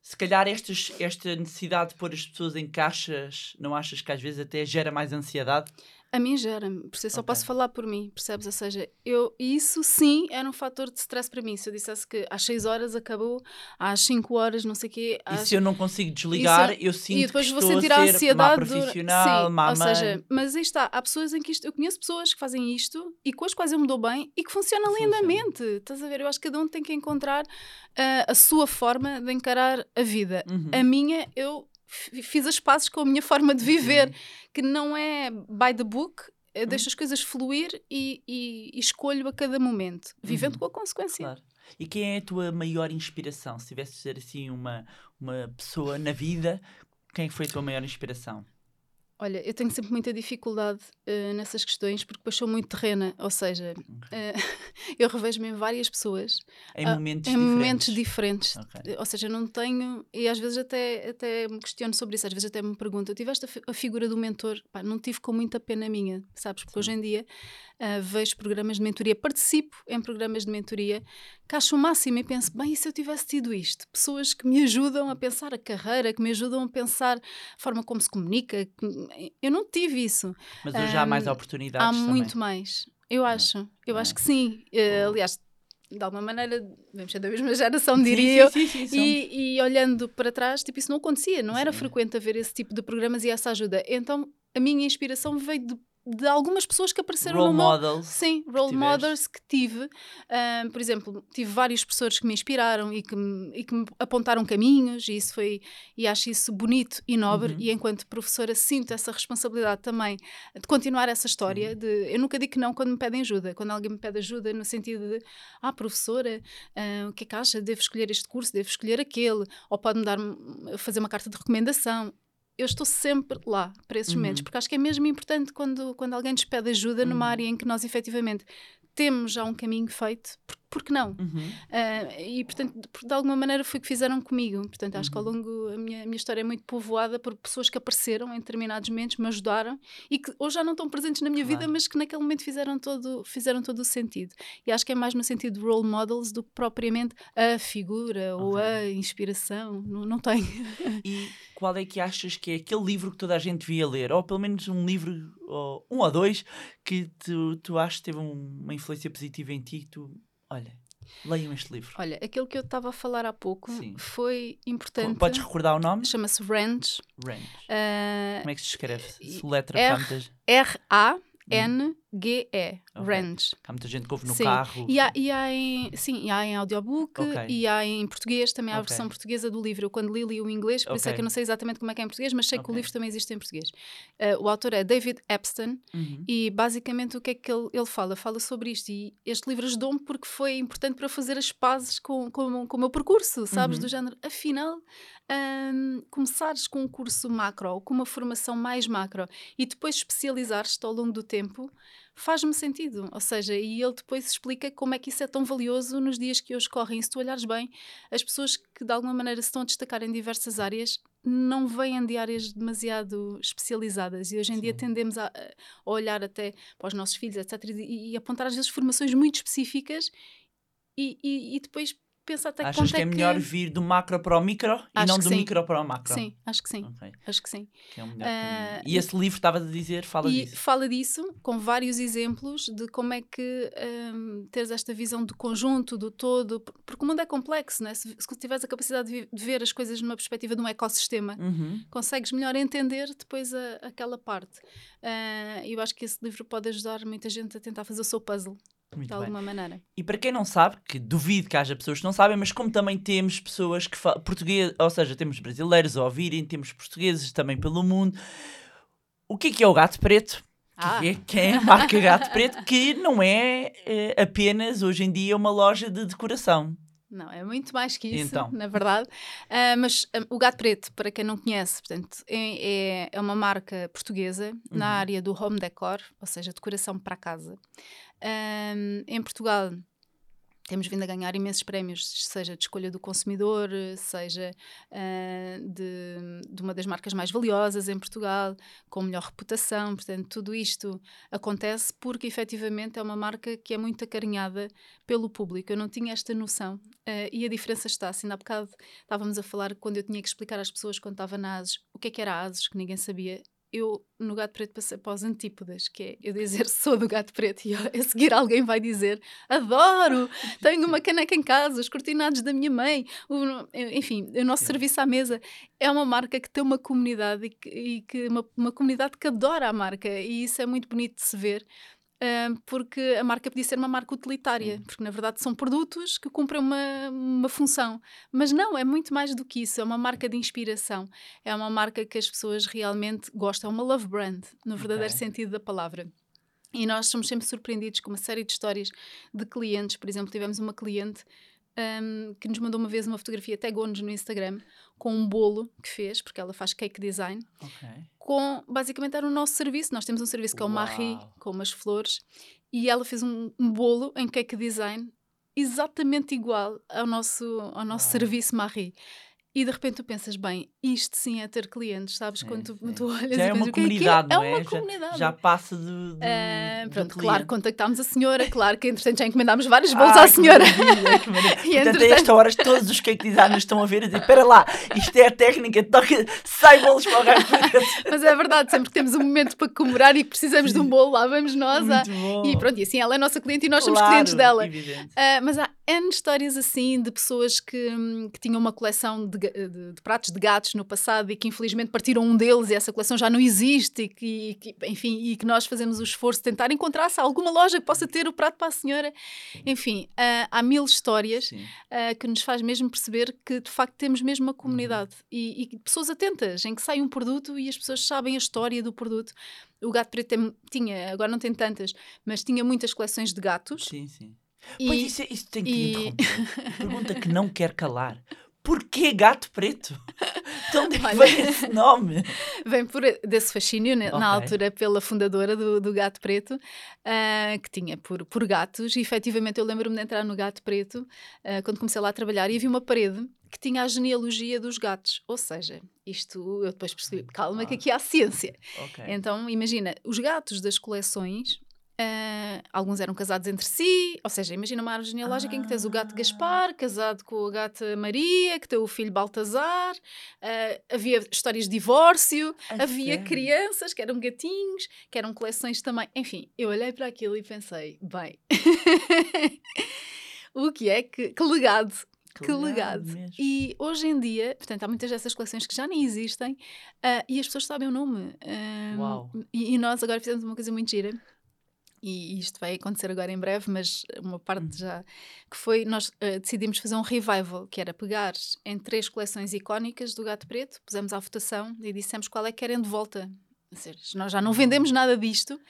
se calhar estas, esta necessidade de pôr as pessoas em caixas, não achas que às vezes até gera mais ansiedade? A mim gera-me, por isso eu só posso falar por mim, percebes? Ou seja, eu, e isso sim era um fator de stress para mim. Se eu dissesse que às 6 horas acabou, às 5 horas, não sei o quê, E às... se eu não consigo desligar, Isso- eu sinto e depois que vou estou sentir a a ser ansiedade má profissional, Sim, má ou mãe. seja, mas aí está, há pessoas em que isto, eu conheço pessoas que fazem isto e com as quais eu me dou bem e que funcionam Funciona. lindamente. Estás a ver? Eu acho que cada um tem que encontrar ah, a sua forma de encarar a vida. Uhum. A minha, eu fiz as pazes com a minha forma de viver, Sim. que não é by the book. Eu Uhum. deixo as coisas fluir e, e- e escolho a cada momento, vivendo Uhum. com a consequência. Claro. E quem é a tua maior inspiração? Se tivesse de ser assim uma, uma pessoa na vida, quem é foi a tua maior inspiração? Olha, eu tenho sempre muita dificuldade eh, nessas questões porque depois sou muito terrena, ou seja, eh, eu revejo-me em várias pessoas Em Ah, momentos em diferentes. momentos diferentes. Ok. Ou seja, não tenho, e às vezes até, até me questiono sobre isso, às vezes até me pergunto, tiveste a, fi- a figura do mentor? Pá, não tive com muita pena minha, sabes? Porque hoje em dia ah, vejo programas de mentoria, participo em programas de mentoria, acho o máximo e penso, bem, e se eu tivesse tido isto? Pessoas que me ajudam a pensar a carreira, que me ajudam a pensar a forma como se comunica. que- Eu não tive isso. Mas hoje há mais oportunidades Há também. muito mais. Eu acho. Eu Não é? acho que sim. Boa. aliás, de alguma maneira, devemos ser da mesma geração, diria eu. sim, sim, sim, somos. E, e olhando para trás, tipo, isso não acontecia, não era frequente haver esse tipo de programas e essa ajuda. Então, a minha inspiração veio de, de algumas pessoas que apareceram Role no models. Sim, role models que tive. Ahm, por exemplo, tive vários professores que me inspiraram e que me, e que me apontaram caminhos, e isso foi, e acho isso bonito e nobre. Uhum. E enquanto professora, sinto essa responsabilidade também de continuar essa história. De, eu nunca digo que não quando me pedem ajuda. Quando alguém me pede ajuda, no sentido de, ah, professora, ah, o que é que acha? Devo escolher este curso, devo escolher aquele, ou pode-me dar, fazer uma carta de recomendação eu estou sempre lá para esses Uhum. momentos, porque acho que é mesmo importante quando, quando alguém nos pede ajuda numa Uhum. área em que nós efetivamente temos já um caminho feito, por, por que não? Uhum. Ah, e portanto, de, de alguma maneira foi o que fizeram comigo. Portanto, acho que ao Uhum. longo a minha, a minha história é muito povoada por pessoas que apareceram em determinados momentos, me ajudaram e que hoje já não estão presentes na minha vida, Claro. mas que naquele momento fizeram todo, fizeram todo o sentido. E acho que é mais no sentido de role models do que propriamente a figura ou a inspiração. Não, não tem. E qual é que achas que é aquele livro que toda a gente devia ler? Ou pelo menos um livro, ou um ou dois, que tu, tu achas que teve um- uma influência positiva em ti? Tu, olha, leiam este livro. Olha, aquilo que eu estava a falar há pouco Sim. foi importante. Podes recordar o nome? Chama-se Ranch. Range. ah, Como é que se escreve? Se letra R- para muitas. R-A-N-G-E. Há muita gente que ouve no Sim. carro. E há, e há em, sim, e há em audiobook Ok. e há em português, também há a versão portuguesa do livro. Eu quando li, li o inglês, por isso é que eu não sei exatamente como é que é em português, mas sei que o livro também existe em português. Ah, o autor é David Epstein Uhum. e basicamente o que é que ele, ele fala? Fala sobre isto e este livro ajudou-me porque foi importante para fazer as pazes com, com, com o meu percurso, sabes? Uhum. Do género, afinal, hum, começares com um curso macro, com uma formação mais macro e depois especializares-te ao longo do tempo, faz-me sentido. Ou seja, e ele depois explica como é que isso é tão valioso nos dias que hoje correm. E se tu olhares bem, as pessoas que de alguma maneira se estão a destacar em diversas áreas não vêm de áreas demasiado especializadas e hoje em dia Sim. tendemos a, a olhar até para os nossos filhos, etc., e, e apontar às vezes formações muito específicas e, e- e depois pensar até que Achas que é melhor vir do macro para o micro e Acho não que do sim. micro para o macro? Sim, acho que sim, Ok, acho que sim. que é Ah, caminho. E esse livro, estavas a dizer, fala e disso. fala disso com vários exemplos de como é que hum, teres esta visão do conjunto, do todo, por- porque o mundo é complexo, não é? Se, se tiveres a capacidade de, de ver as coisas numa perspectiva de um ecossistema, Uhum. consegues melhor entender depois a- aquela parte. E eu acho que esse livro pode ajudar muita gente a tentar fazer o seu puzzle, Muito de bem. alguma maneira. E para quem não sabe, que duvido que haja pessoas que não sabem, mas como também temos pessoas que falam português, ou seja, temos brasileiros a ouvirem, temos portugueses também pelo mundo. O que é que é o gato preto? Ah. Que é, que é a marca Gato Preto, que não é eh, apenas hoje em dia uma loja de decoração. Não, é muito mais que isso, Então. na verdade. Ah, mas ah, o Gato Preto, para quem não conhece, portanto, é, é- é uma marca portuguesa na Uhum. área do home decor, ou seja, decoração para casa. Ahm, em Portugal temos vindo a ganhar imensos prémios, seja de escolha do consumidor, seja uh, de, de, uma das marcas mais valiosas em Portugal, com melhor reputação. Portanto, tudo isto acontece porque efetivamente é uma marca que é muito acarinhada pelo público. Eu não tinha esta noção uh, e a diferença está. Assim, há bocado estávamos a falar quando eu tinha que explicar às pessoas quando estava na ASES o que é que era a ASES, que ninguém sabia eu no gato preto passei para os antípodas, que é eu dizer sou do gato preto e a seguir alguém vai dizer adoro, tenho uma caneca em casa, os cortinados da minha mãe, o, enfim, o nosso serviço à mesa. É uma marca que tem uma comunidade e que, e que uma, uma comunidade que adora a marca e isso é muito bonito de se ver porque a marca podia ser uma marca utilitária, porque na verdade são produtos que cumprem uma, uma função. Mas não, é muito mais do que isso, é uma marca de inspiração, é uma marca que as pessoas realmente gostam, é uma love brand, no verdadeiro okay. sentido da palavra. E nós somos sempre surpreendidos com uma série de histórias de clientes. Por exemplo, tivemos uma cliente um, que nos mandou uma vez uma fotografia, tagou-nos no Instagram, com um bolo que fez, porque ela faz cake design, okay. com, basicamente era o nosso serviço. Nós temos um serviço que é o Marie, com umas flores, e ela fez um, um, bolo em cake design exatamente igual ao nosso, ao nosso serviço Marie. E de repente tu pensas, bem, isto sim é ter clientes, sabes? Quando tu, tu olhas já é uma comunidade, que é? não é? é? uma já, comunidade. Já passa de. de, uh, pronto, de claro, contactámos a senhora, claro que entretanto já encomendámos vários bolos ah, à senhora. Maravilha, que maravilha. e Portanto, a esta hora todos os cake designers estão a ver e dizer: espera lá, isto é a técnica, toca, sai bolos para o gajo. Mas é verdade, sempre que temos um momento para comemorar e que precisamos de um bolo, lá vamos nós. Muito a... bom. E pronto, e assim ela é nossa cliente e nós claro, somos clientes dela. Uh, mas há N histórias assim de pessoas que, que tinham uma coleção de, de, de pratos de gatos no passado e que infelizmente partiram um deles e essa coleção já não existe e que, e que enfim, e que nós fazemos o esforço de tentar encontrar se há alguma loja que possa ter o prato para a senhora. Enfim, uh, há mil histórias uh, que nos faz mesmo perceber que de facto temos mesmo uma comunidade uhum. e, e, pessoas atentas em que sai um produto e as pessoas sabem a história do produto. O Gato Preto tem, tinha, agora não tem tantas, mas tinha muitas coleções de gatos. Sim, sim. E, pois isso, é, isso tem que e... interromper. Pergunta que não quer calar. Porquê gato preto? De onde é que vem esse nome? Vem por desse fascínio, né, okay. na altura, pela fundadora do, do Gato Preto, uh, que tinha por, por gatos. E efetivamente eu lembro-me de entrar no Gato Preto uh, quando comecei lá a trabalhar e havia uma parede que tinha a genealogia dos gatos. Ou seja, isto eu depois percebi, calma, ah. que aqui há ciência. Okay. Então, imagina, os gatos das coleções Uh, alguns eram casados entre si, ou seja, imagina uma árvore genealógica ah. em que tens o gato Gaspar, casado com a gata Maria, que tem o filho Baltazar, uh, havia histórias de divórcio, havia crianças que eram gatinhos, que eram coleções também. Enfim, eu olhei para aquilo e pensei, bem, o que é que, que legado que, que legado. E hoje em dia, portanto, há muitas dessas coleções que já nem existem uh, e as pessoas sabem o nome. Uau. E, e, nós agora fizemos uma coisa muito gira e isto vai acontecer agora em breve, mas uma parte hum. já que foi nós uh, decidimos fazer um revival, que era pegar em três coleções icónicas do Gato Preto, pusemos à votação e dissemos qual é que querem de volta. Seja, nós já não vendemos nada disto.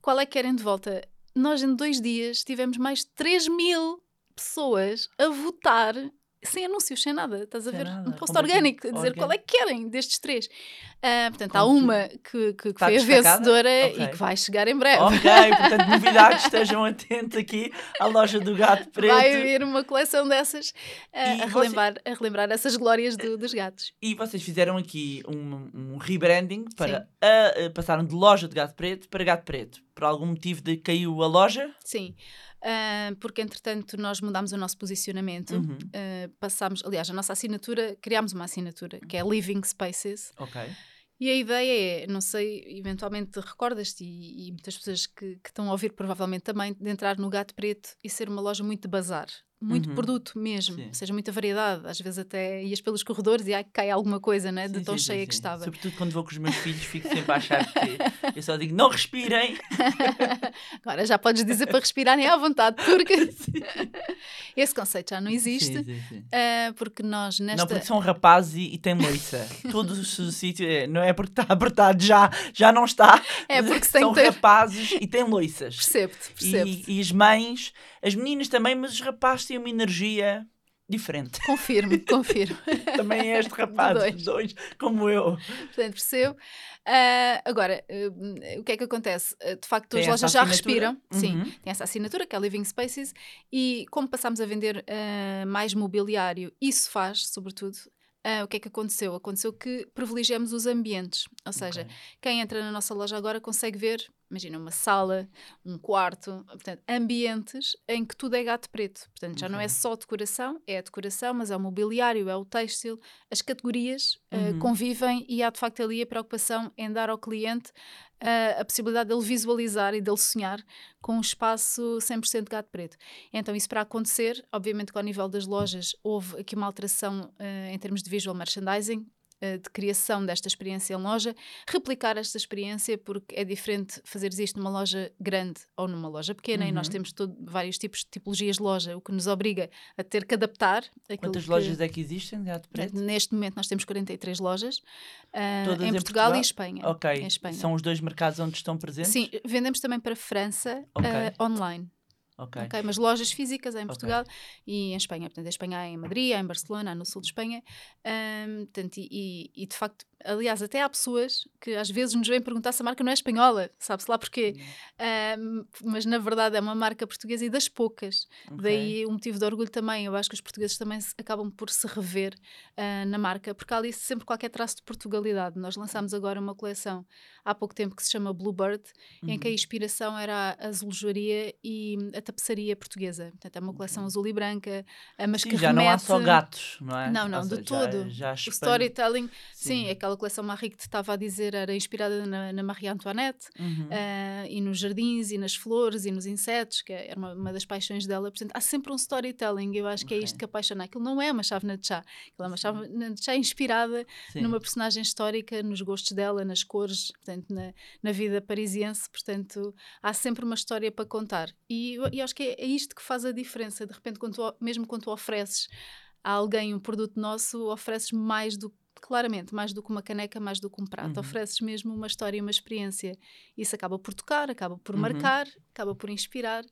Qual é que querem de volta? Nós em dois dias tivemos mais de 3 mil pessoas a votar sem anúncios, sem nada, estás a sem ver? Nada. Um post orgânico, a dizer qual é que querem destes três. Uh, portanto, Como há uma que, que, que foi a vencedora okay. e que vai chegar em breve. Ok, portanto, novidades, estejam atentos aqui à loja do Gato Preto. Vai haver uma coleção dessas uh, a, relembrar, você... a relembrar essas glórias do, dos gatos. E vocês fizeram aqui um, um rebranding para a, a, passaram de loja de Gato Preto para Gato Preto. Por algum motivo de caiu a loja? Sim. Uh, porque entretanto nós mudámos o nosso posicionamento, uhum. uh, passámos, aliás, a nossa assinatura, criámos uma assinatura que é Living Spaces. Ok. E a ideia é, não sei, eventualmente recordas-te, e, e, muitas pessoas que, que, estão a ouvir provavelmente também, de entrar no Gato Preto e ser uma loja muito de bazar muito uhum. produto mesmo, sim. ou seja, muita variedade. Às vezes até ias pelos corredores e ai, cai alguma coisa, né? De sim, tão sim, cheia que estava. Sobretudo quando vou com os meus filhos, fico sempre a achar que eu só digo não respirem. Agora já podes dizer para respirarem à vontade, porque esse conceito já não existe. Uh, porque nós nesta. Não, porque são rapazes e, e têm moiça. Todo o sítio é, não é porque está apertado, já, já não está. É porque são ter... rapazes e têm loiças. Percebo-te, percebo-te. E, e as mães, as meninas também, mas os rapazes têm uma energia diferente. Confirmo, confirmo. Também és rapaz, dois. dois, como eu. Portanto, percebo. Uh, agora, uh, o que é que acontece? Uh, de facto, Tem as lojas já respiram. Sim, Uhum. tem essa assinatura, que é a Living Spaces, e como passámos a vender mais mobiliário, isso faz, sobretudo. uh, o que é que aconteceu? Aconteceu que privilegiamos os ambientes, ou seja, Ok. quem entra na nossa loja agora consegue ver, imagina, uma sala, um quarto, portanto, ambientes em que tudo é gato preto. Portanto, já não é Ok. só decoração, é a decoração, mas é o mobiliário, é o têxtil, as categorias eh, Uhum. convivem e há de facto ali a preocupação em dar ao cliente eh, a possibilidade dele visualizar e dele sonhar com um espaço 100% gato preto. Então, isso para acontecer, obviamente que ao nível das lojas houve aqui uma alteração eh, em termos de visual merchandising, de criação desta experiência em loja, replicar esta experiência, porque é diferente fazeres isto numa loja grande ou numa loja pequena, e nós Uhum. temos todo, vários tipos de tipologias de loja, o que nos obriga a ter que adaptar. Quantas que- lojas é que existem de preto? Neste momento nós temos 43 lojas Todas em em Portugal, e Portugal? Espanha. Ok, Espanha. são os dois mercados onde estão presentes? Sim, vendemos também para França Ok. ah, online. Ok. ok? Mas lojas físicas em. Portugal e em Espanha. Portanto, em Espanha há em Madrid, há em Barcelona, há no sul de Espanha. Ahm, portanto, e, e- e, de facto, aliás, até há pessoas que às vezes nos vêm perguntar se a marca não é espanhola, sabe-se lá porquê. Ahm, mas na verdade é uma marca portuguesa e das poucas. Ok. Daí um motivo de orgulho também. Eu acho que os portugueses também se- acabam por se rever ah, na marca, porque há ali sempre qualquer traço de Portugalidade. Nós lançámos agora uma coleção há pouco tempo que se chama Bluebird, em Uhum. que a inspiração era a azulejoaria e a tapeçaria portuguesa. Portanto, é uma coleção azul e branca, mas Sim, que já não há só remete- gatos, não é? Não, não, Ou de seja, todo. Já, já O storytelling, sim, Sim. aquela coleção Marie que te estava a dizer era inspirada na, na Marie Antoinette, Uhum. ah, e nos jardins, e nas flores, e nos insetos, que era uma, uma das paixões dela. Portanto, há sempre um storytelling, eu acho que é isto que apaixona. Aquilo não é uma chávena de chá, aquilo é uma chávena de chá inspirada Sim. numa personagem histórica, nos gostos dela, nas cores, portanto, na, na vida parisiense. Portanto, há sempre uma história para contar. E e acho que é, é isto que faz a diferença. De repente, quando tu, mesmo quando tu ofereces a alguém um produto nosso, ofereces mais do Claramente, mais do que uma caneca, mais do que um prato. Uhum. Ofereces mesmo uma história e uma experiência. Isso acaba por tocar, acaba por Uhum. marcar, acaba por inspirar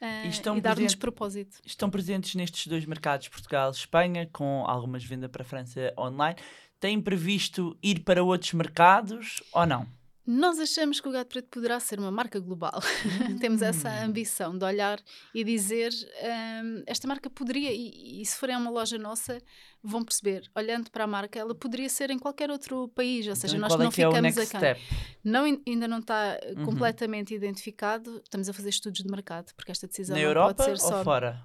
ah, E estão e dar-nos propósito. Estão presentes nestes dois mercados, Portugal e Espanha, com algumas vendas para a França online. Têm previsto ir para outros mercados ou não? Nós achamos que o Gato Preto poderá ser uma marca global. Temos essa Hum. ambição de olhar e dizer hum, esta marca poderia, e, e se forem a uma loja nossa, vão perceber, olhando para a marca, ela poderia ser em qualquer outro país, ou seja, Então, nós qual não é é ficamos a step? Não, ainda não está eh, Uhum. completamente identificado, estamos a fazer estudos de mercado, porque esta decisão Na não Europa pode ser só fora?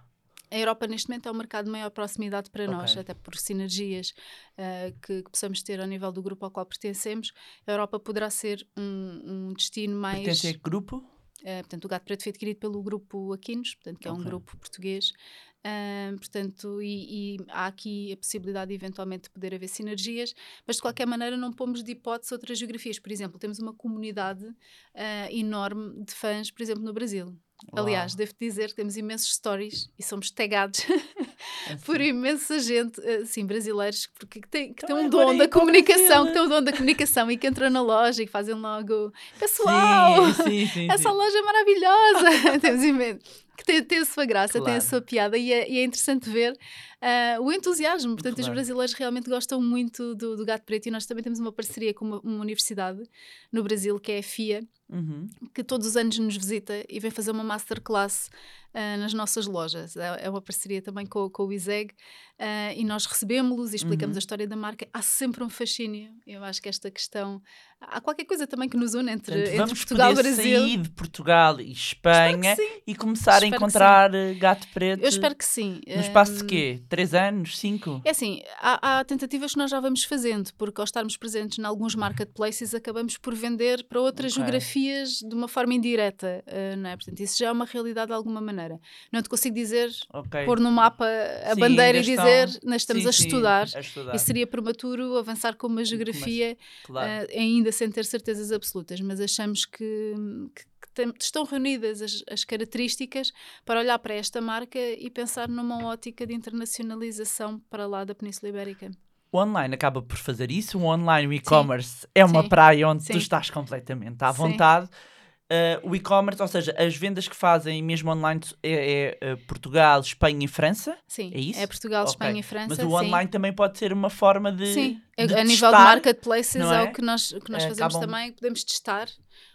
A Europa, neste momento, é o mercado de maior proximidade para nós, Ok. até por sinergias ah, que, que possamos ter ao nível do grupo ao qual pertencemos. A Europa poderá ser um, um destino mais. Pertence a que grupo? ah, portanto, o Gato Preto foi adquirido pelo grupo Aquinos, portanto, que é um grupo português. Ah, portanto, e, e há aqui a possibilidade de eventualmente poder haver sinergias, mas de qualquer maneira não pomos de hipótese outras geografias. Por exemplo, temos uma comunidade enorme de fãs, por exemplo, no Brasil. Aliás, devo dizer que temos imensos stories e somos tagados. por imensa gente, assim, brasileiros, porque que tem, que Então tem um agora dom é da comunicação, que tem um dom da comunicação e que entram na loja e fazem logo pessoal, Sim, sim, sim. essa sim. loja é maravilhosa, temos imenso. Que tem, tem a sua graça, tem a Claro. sua piada e é, e é interessante ver ah, o entusiasmo. Portanto, os Claro. brasileiros realmente gostam muito do, do Gato Preto e nós também temos uma parceria com uma, uma universidade no Brasil que é a FIA, Uhum. que todos os anos nos visita e vem fazer uma masterclass nas nossas lojas. É, é uma parceria também com, com o ISEG ah, e nós recebemos-los e explicamos Uhum. a história da marca. Há sempre um fascínio. Eu acho que esta questão. Há qualquer coisa também que nos une entre, Portanto, entre vamos Portugal e Brasil. sair de Portugal e Espanha e começar Espero a encontrar eh, gato preto Eu espero que sim. no espaço de Hum, quê? Três anos? Cinco? É assim, há, há tentativas que nós já vamos fazendo, porque ao estarmos presentes em alguns marketplaces acabamos por vender para outras Ok. geografias de uma forma indireta, eh, não é? Portanto, isso já é uma realidade de alguma maneira. Não te consigo dizer, Ok. pôr no mapa a Sim, bandeira e dizer, estão- nós estamos Sim, a sim, estudar. a estudar. E seria prematuro avançar com uma geografia Claro. eh, ainda sem ter certezas absolutas, mas achamos que, que- estão reunidas as, as características para olhar para esta marca e pensar numa ótica de internacionalização para lá da Península Ibérica. O online acaba por fazer isso. O online, o e-commerce, é uma Sim. praia onde Sim. tu estás completamente à Sim. Uh, o e-commerce, ou seja, as vendas que fazem mesmo online é, é uh, Portugal, Espanha e França? Sim, é isso? É Portugal, okay. Espanha e França. Mas o online sim. também pode ser uma forma de. Sim, de a testar, nível de marketplaces é? é? o que nós, o que nós fazemos Acabam... também, podemos testar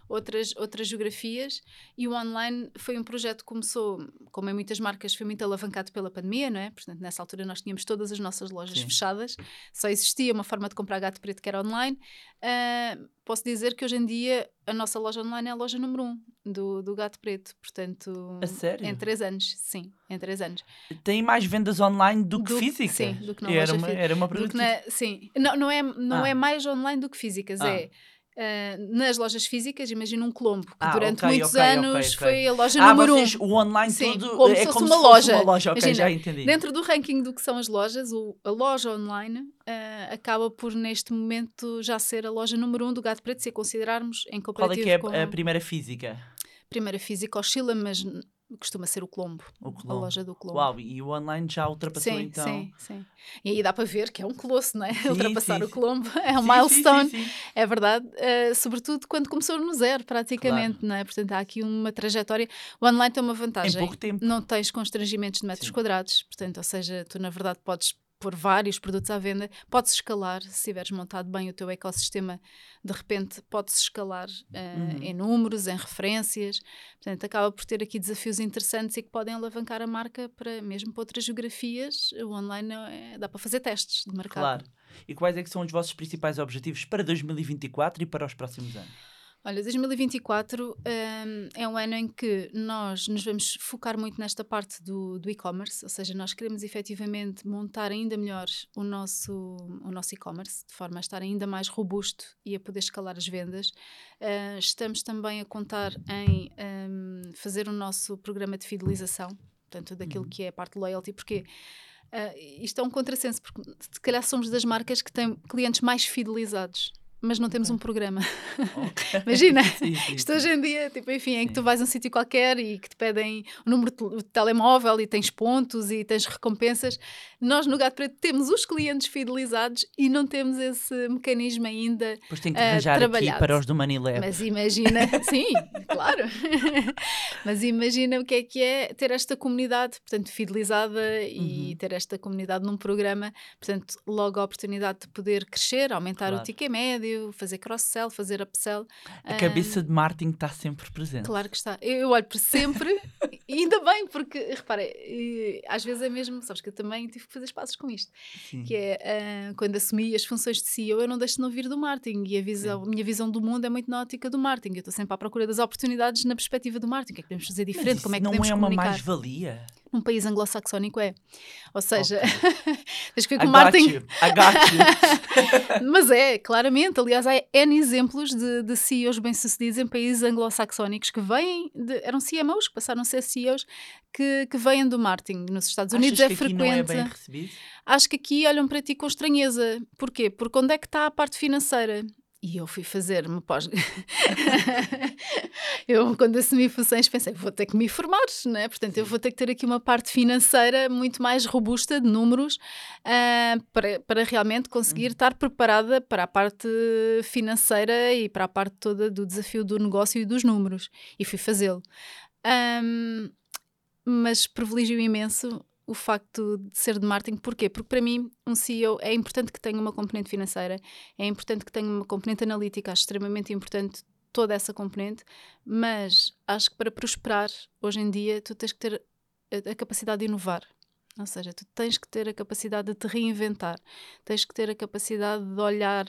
outras, outras geografias e o online foi um projeto que começou, como em muitas marcas, foi muito alavancado pela pandemia, não é? Portanto, nessa altura nós tínhamos todas as nossas lojas Sim. fechadas, só existia uma forma de comprar gato preto que era online. Uh, posso dizer que hoje em dia a nossa loja online é a loja número um do, do gato preto, portanto... A sério? Em três anos, sim, em três anos. Tem mais vendas online do que do, físicas? Sim, do que na era loja uma, física. Era uma. Na, sim, não, não, é, não ah. é mais online do que físicas, ah. é Uh, nas lojas físicas, imagina um Colombo, que ah, durante okay, muitos okay, anos okay, foi a loja ah, número vocês, um. O online Sim, tudo como é se como uma se loja. uma loja. Imagina, já entendi. Dentro do ranking do que são as lojas, o, a loja online uh, acaba por, neste momento, já ser a loja número um do Gato Preto, se a considerarmos em comparativo Qual é que é a, a primeira física? Primeira física oscila, mas costuma ser o Colombo, o Colombo. a loja do Colombo. Uau, e o online já ultrapassou sim, então? Sim, sim. E aí dá para ver que é um colosso, não é? Sim, Ultrapassar sim, o Colombo é um sim, milestone, é verdade. Uh, sobretudo quando começou no zero, praticamente, claro. não é? Portanto, há aqui uma trajetória. O online tem uma vantagem. Em pouco tempo. Não tens constrangimentos de metros quadrados, portanto, ou seja, tu na verdade podes pôr vários produtos à venda, pode-se escalar, se tiveres montado bem o teu ecossistema, de repente pode-se escalar uh, uhum. em números, em referências, portanto acaba por ter aqui desafios interessantes e que podem alavancar a marca para, mesmo para outras geografias, o online é, dá para fazer testes de mercado. Claro. E quais é que são os vossos principais objetivos para 2024 e para os próximos anos? Olha, 2024 um, é um ano em que nós nos vamos focar muito nesta parte do, do e-commerce, ou seja, nós queremos efetivamente montar ainda melhor o nosso, o nosso e-commerce, de forma a estar ainda mais robusto e a poder escalar as vendas. Uh, estamos também a contar em um, fazer o nosso programa de fidelização, portanto, daquilo uhum. que é a parte de loyalty, porque uh, isto é um contrassenso, porque se calhar somos das marcas que têm clientes mais fidelizados mas não temos okay. um programa. Okay. Imagina, sim, sim, isto hoje em dia, tipo, enfim, em que tu vais a um sítio qualquer e que te pedem o número de telemóvel e tens pontos e tens recompensas. Nós no Gato Preto temos os clientes fidelizados e não temos esse mecanismo ainda Pois tem que arranjar uh, aqui para os do Manilé. Mas imagina, sim, claro. mas imagina o que é que é ter esta comunidade, portanto, fidelizada e uhum. ter esta comunidade num programa, portanto, logo a oportunidade de poder crescer, aumentar claro. o ticket médio, fazer cross-sell, fazer upsell. A um, cabeça de marketing está sempre presente. Claro que está. Eu, eu olho para sempre e ainda bem, porque, repara, às vezes é mesmo, sabes que eu também tive que fazer espaços com isto, Sim. que é uh, quando assumi as funções de CEO, eu não deixo de não vir do marketing e a, visão, a minha visão do mundo é muito na ótica do marketing. Eu estou sempre à procura das oportunidades na perspectiva do marketing. O que é que podemos fazer diferente? Como é que não podemos é uma mais-valia? Num país anglo-saxónico é. Ou seja, okay. tens que ver com o you. Mas é, claramente. Aliás, há N exemplos de, de CEOs bem-sucedidos em países anglo-saxónicos que vêm, de, eram CMOs, que passaram a ser CEOs, que, que vêm do marketing. Nos Estados Unidos Achas é frequente. É bem recebido? Acho que aqui olham para ti com estranheza. Porquê? Porque onde é que está a parte financeira? E eu fui fazer uma pós. eu, quando assumi funções, pensei, vou ter que me formar, né? portanto, eu vou ter que ter aqui uma parte financeira muito mais robusta de números uh, para, para realmente conseguir uhum. estar preparada para a parte financeira e para a parte toda do desafio do negócio e dos números. E fui fazê-lo. Um, mas privilegio imenso o facto de ser de marketing. Porquê? Porque para mim, um CEO é importante que tenha uma componente financeira, é importante que tenha uma componente analítica, acho extremamente importante toda essa componente, mas acho que para prosperar hoje em dia tu tens que ter a, capacidade de inovar. Ou seja, tu tens que ter a capacidade de te reinventar, tens que ter a capacidade de olhar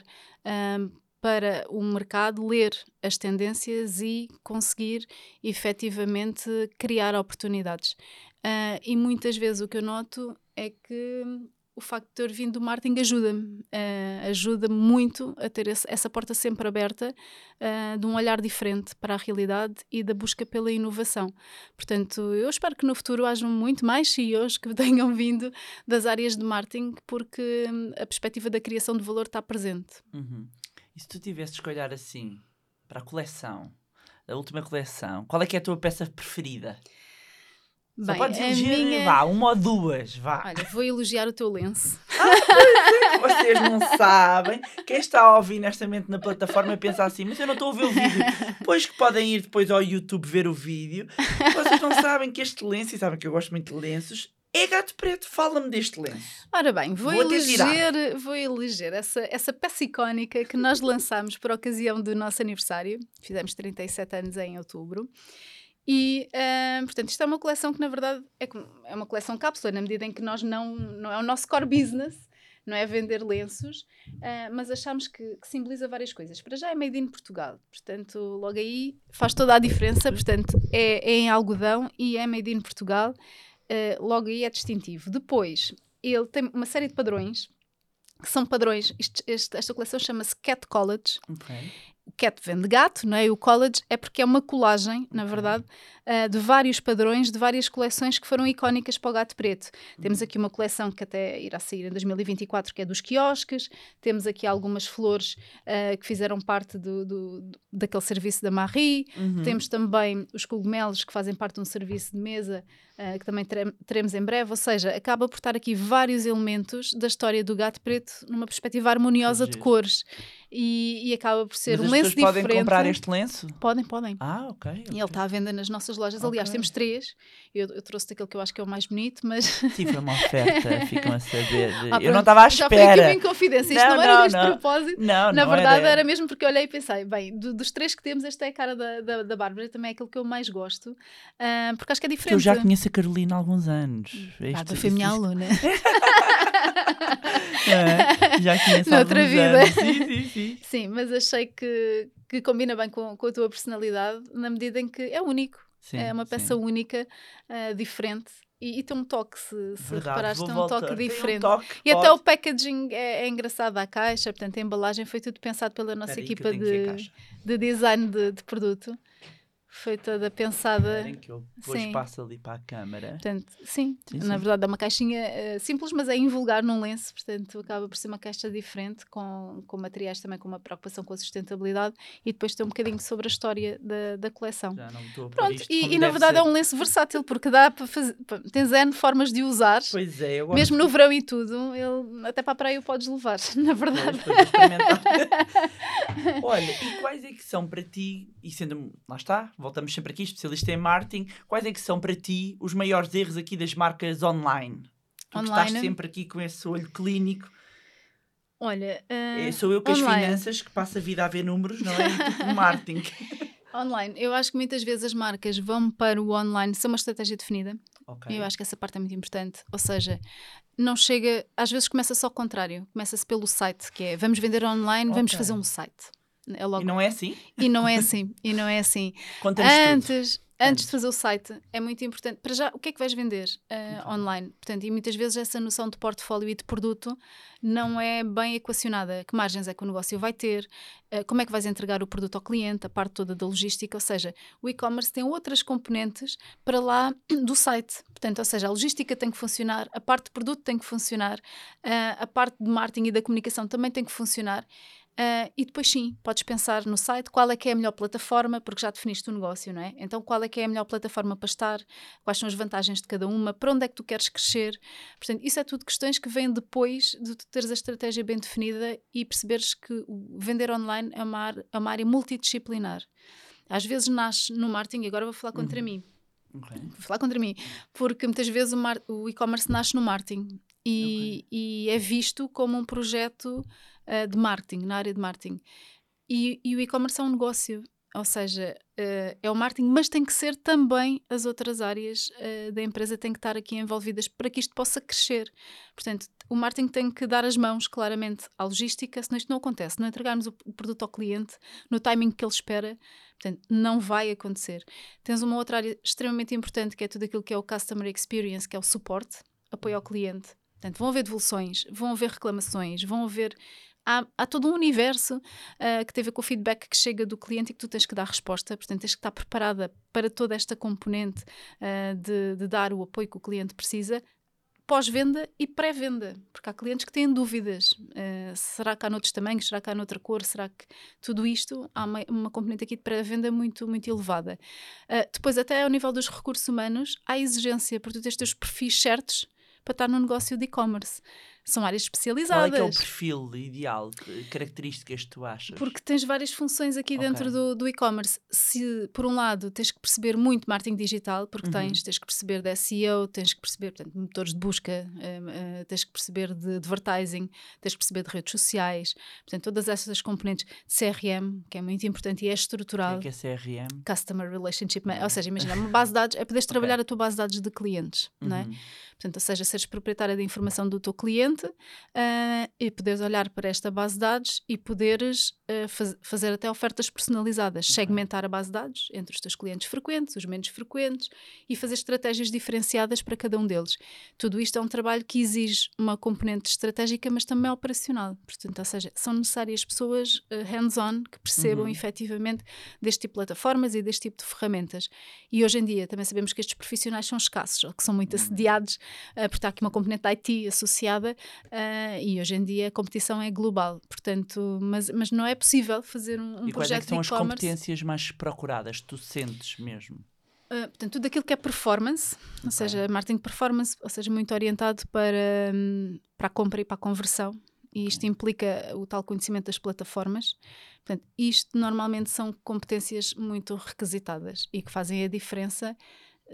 um, para o mercado, ler as tendências e conseguir efetivamente criar oportunidades. Uh, e muitas vezes o que eu noto é que o facto de ter vindo do marketing ajuda-me, uh, ajuda-me muito a ter esse, essa porta sempre aberta uh, de um olhar diferente para a realidade e da busca pela inovação. Portanto, eu espero que no futuro hajam muito mais CEOs que tenham vindo das áreas de marketing, porque hum, a perspectiva da criação de valor está presente. Uhum. E se tu tivesses que olhar assim para a coleção, a última coleção, qual é que é a tua peça preferida? Só Bem, podes a eleger, minha- vá, uma ou duas, vá. Olha, vou elogiar o teu lenço. Vocês não sabem. Quem está a ouvir nesta mente na plataforma pensa assim, mas eu não estou a ver o vídeo. Pois que podem ir depois ao YouTube ver o vídeo. Vocês não sabem que este lenço, e sabem que eu gosto muito de lenços, é gato preto. Fala-me deste lenço. Ora bem, vou, Vou eleger, vou eleger essa, essa peça icónica que nós lançámos por ocasião do nosso aniversário. Fizemos 37 anos em outubro. E, ah, portanto, isto é uma coleção que, na verdade, é, é uma coleção cápsula, na medida em que nós não, não é o nosso core business, não é vender lenços, ah, mas achamos que, que simboliza várias coisas. Para já é made in Portugal, portanto, logo aí faz toda a diferença. Portanto, é, é em algodão e é made in Portugal, ah, logo aí é distintivo. Depois, ele tem uma série de padrões, que são padrões. Este- esta coleção chama-se Cat College. O cat vem de gato, não é? E o college é porque é uma colagem, na Ok. verdade, ah, de vários padrões, de várias coleções que foram icónicas para o gato preto. Temos aqui uma coleção que até irá sair em 2024, que é dos quiosques. Temos aqui algumas flores ah, que fizeram parte do, do- do- daquele serviço da Marie. Uhum. Temos também os cogumelos que fazem parte de um serviço de mesa ah, que também terem- teremos em breve. Ou seja, acaba por estar aqui vários elementos da história do gato preto numa perspectiva harmoniosa de cores. E, e acaba por ser Mas um as lenço pessoas podem diferente. comprar este lenço? Podem, podem. Ah, ok. E ele está à venda nas nossas lojas. Aliás, temos três. Eu, eu trouxe daquele que eu acho que é o mais bonito, mas. Foi uma oferta, ficam a saber. Ah, eu não estava à Já foi aqui espera. uma inconfidência. Isto Não, não, era não, propósito. Não, Na não verdade, era. era mesmo porque eu olhei e pensei, bem, do- dos três que temos, esta é a cara da, da, da Bárbara, também é aquele que eu mais gosto, ah, porque acho que é diferente. eu já conheço a Carolina há alguns anos. Ah, Este- foi minha aluna. É, já conheço Noutra alguns vida. anos. Sim, sim, sim. Sim, mas achei que, que combina bem com, com a tua personalidade, na medida em que é único. Sim, é uma sim. peça única, ah, diferente. E, e tem um toque, se, se Verdade, reparares, vou tem um voltar. toque Tem um diferente. toque, E até pode. o packaging é, é engraçado à caixa, portanto, a embalagem foi tudo pensado pela nossa equipa a de, de design de, de produto. Foi toda pensada. Esperem que eu depois Sim. passo ali para a câmara. Portanto, sim, Sim, na sim. verdade é uma caixinha eh, simples, mas é invulgar num lenço, portanto acaba por ser uma caixa diferente, com, com materiais também com uma preocupação com a sustentabilidade e depois tem um bocadinho sobre a história da, da coleção. Já não estou Pronto, isto e, e na verdade é ser. um lenço versátil, porque dá para fazer. Tens N formas de usar, Pois é, eu gosto. mesmo no verão e tudo, ele, até para a praia o podes levar, na verdade. Pois. Olha, e quais é que são para ti, e sendo, lá está, voltamos sempre aqui, especialista em marketing, quais é que são para ti os maiores erros aqui das marcas online? Tu que estás Online? sempre aqui com esse olho clínico, Olha, eh, sou eu com as online. finanças que passo a vida a ver números, não é? E com marketing. online, eu acho que muitas vezes as marcas vão para o online sem uma estratégia definida. Ok. Eu acho que essa parte é muito importante. Ou seja, não chega. Às vezes começa só ao contrário. Começa-se pelo site, que é vamos vender online, vamos Ok. fazer um site. É logo. E não é assim? E não é assim. E não é assim. Conta-nos tudo. Antes, antes Antes. de fazer o site, é muito importante. Para já, o que é que vais vender uh, Ok. online? Portanto, e muitas vezes essa noção de portfólio e de produto não é bem equacionada. Que margens é que o negócio vai ter? Uh, como é que vais entregar o produto ao cliente? A parte toda da logística. Ou seja, o e-commerce tem outras componentes para lá do site. Portanto, ou seja, a logística tem que funcionar, a parte de produto tem que funcionar, uh, a parte de marketing e da comunicação também tem que funcionar. Uh, e depois sim, podes pensar no site qual é que é a melhor plataforma, porque já definiste o negócio, não é? Então qual é que é a melhor plataforma para estar, quais são as vantagens de cada uma, para onde é que tu queres crescer. Portanto, isso é tudo questões que vêm depois de tu teres a estratégia bem definida e perceberes que vender online é uma, é uma área multidisciplinar. Às vezes nasce no marketing, e agora vou falar contra Uhum. mim, Ok. vou falar contra mim, porque muitas vezes o, o e-commerce nasce no marketing e, e é visto como um projeto ah, de marketing, na área de marketing. E, e o e-commerce é um negócio, ou seja, ah, é o marketing, mas tem que ser também as outras áreas ah, da empresa têm que estar aqui envolvidas para que isto possa crescer. Portanto, o marketing tem que dar as mãos claramente à logística, senão isto não acontece. Não entregarmos o, o produto ao cliente no timing que ele espera, portanto, não vai acontecer. Tens uma outra área extremamente importante que é tudo aquilo que é o customer experience, que é o suporte, apoio ao cliente. Portanto, vão haver devoluções, vão haver reclamações, vão haver. Há, há todo um universo ah, que tem a ver com o feedback que chega do cliente e que tu tens que dar resposta. Portanto, tens que estar preparada para toda esta componente ah, de, de dar o apoio que o cliente precisa, pós-venda e pré-venda, porque há clientes que têm dúvidas. Uh, será que há noutros tamanhos? Será que há noutra cor? Será que tudo isto há uma, uma componente aqui de pré-venda muito, muito elevada. Uh, depois, até ao nível dos recursos humanos, há exigência para tu teres os perfis certos para estar no negócio de e-commerce são áreas especializadas. Qual é, é o perfil ideal, características que tu achas? Porque tens várias funções aqui okay. dentro do, do e-commerce. Se, por um lado, tens que perceber muito marketing digital, porque uhum. tens, tens que perceber de SEO, tens que perceber, portanto, motores de busca, uh, uh, tens que perceber de, advertising, tens que perceber de redes sociais, portanto, todas essas componentes de CRM, que é muito importante e é estrutural. O que é, que é CRM? Customer Relationship, uhum. ou seja, imagina, uma base de dados, é poderes trabalhar okay. a tua base de dados de clientes, uhum. não é? Uhum. Portanto, ou seja, seres proprietária da informação do teu cliente uh, e poderes olhar para esta base de dados e poderes uh, faz, fazer até ofertas personalizadas, okay. segmentar a base de dados entre os teus clientes frequentes, os menos frequentes e fazer estratégias diferenciadas para cada um deles. Tudo isto é um trabalho que exige uma componente estratégica, mas também operacional. Portanto, ou seja, são necessárias pessoas uh, hands-on que percebam uhum. efetivamente deste tipo de plataformas e deste tipo de ferramentas. E hoje em dia também sabemos que estes profissionais são escassos, ou que são muito uhum. assediados uh, porque está aqui uma componente da IT associada uh, e hoje em dia a competição é global, portanto, mas, mas não é possível fazer um, um e projeto quais é que são as competências mais procuradas, tu sentes mesmo? Uh, portanto, tudo aquilo que é performance, okay. ou seja, marketing performance, ou seja, muito orientado para, um, para a compra e para a conversão, e isto implica o tal conhecimento das plataformas. Portanto, isto normalmente são competências muito requisitadas e que fazem a diferença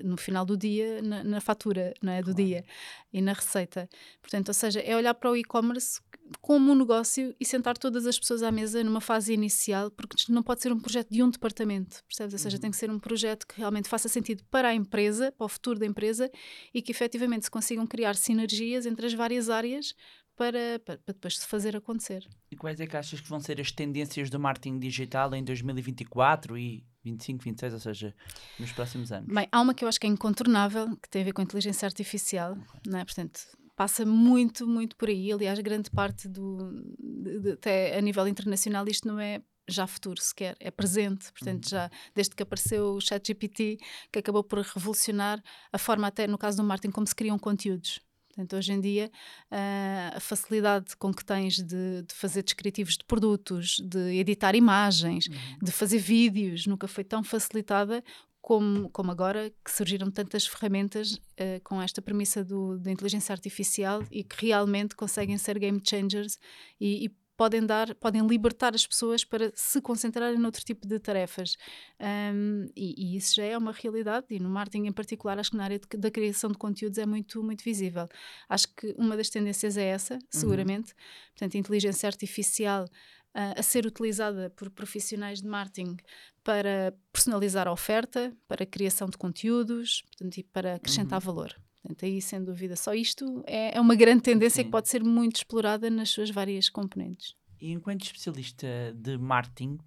no final do dia, na, na fatura não é, do claro. dia e na receita. Portanto, ou seja, é olhar para o e-commerce como um negócio e sentar todas as pessoas à mesa numa fase inicial, porque não pode ser um projeto de um departamento, percebes? Ou seja, uhum. tem que ser um projeto que realmente faça sentido para a empresa, para o futuro da empresa e que efetivamente se consigam criar sinergias entre as várias áreas para, para, para, depois se fazer acontecer. E quais é que achas que vão ser as tendências do marketing digital em 2024 e 25, 26, ou seja, nos próximos anos? Bem, há uma que eu acho que é incontornável, que tem a ver com a inteligência artificial, okay. não é? Portanto, passa muito, muito por aí. Aliás, grande parte do. De, de, até a nível internacional, isto não é já futuro sequer, é presente. Portanto, uhum. já desde que apareceu o ChatGPT, que acabou por revolucionar a forma, até no caso do marketing, como se criam conteúdos. Portanto, hoje em dia, uh, a facilidade com que tens de, de, fazer descritivos de produtos, de editar imagens, uhum. de fazer vídeos, nunca foi tão facilitada como, como agora, que surgiram tantas ferramentas uh, com esta premissa do, da inteligência artificial e que realmente conseguem ser game changers e, e podem dar, podem libertar as pessoas para se concentrarem noutro tipo de tarefas. Um, e, e, isso já é uma realidade, e no marketing em particular, acho que na área de, da criação de conteúdos é muito, muito visível. Acho que uma das tendências é essa, uhum. seguramente. Uhum. Portanto, inteligência artificial uh, a ser utilizada por profissionais de marketing para personalizar a oferta, para a criação de conteúdos portanto, e para acrescentar uhum. valor. Portanto, aí, sem dúvida, só isto é, é uma grande tendência Sim. que pode ser muito explorada nas suas várias componentes. E enquanto especialista de marketing,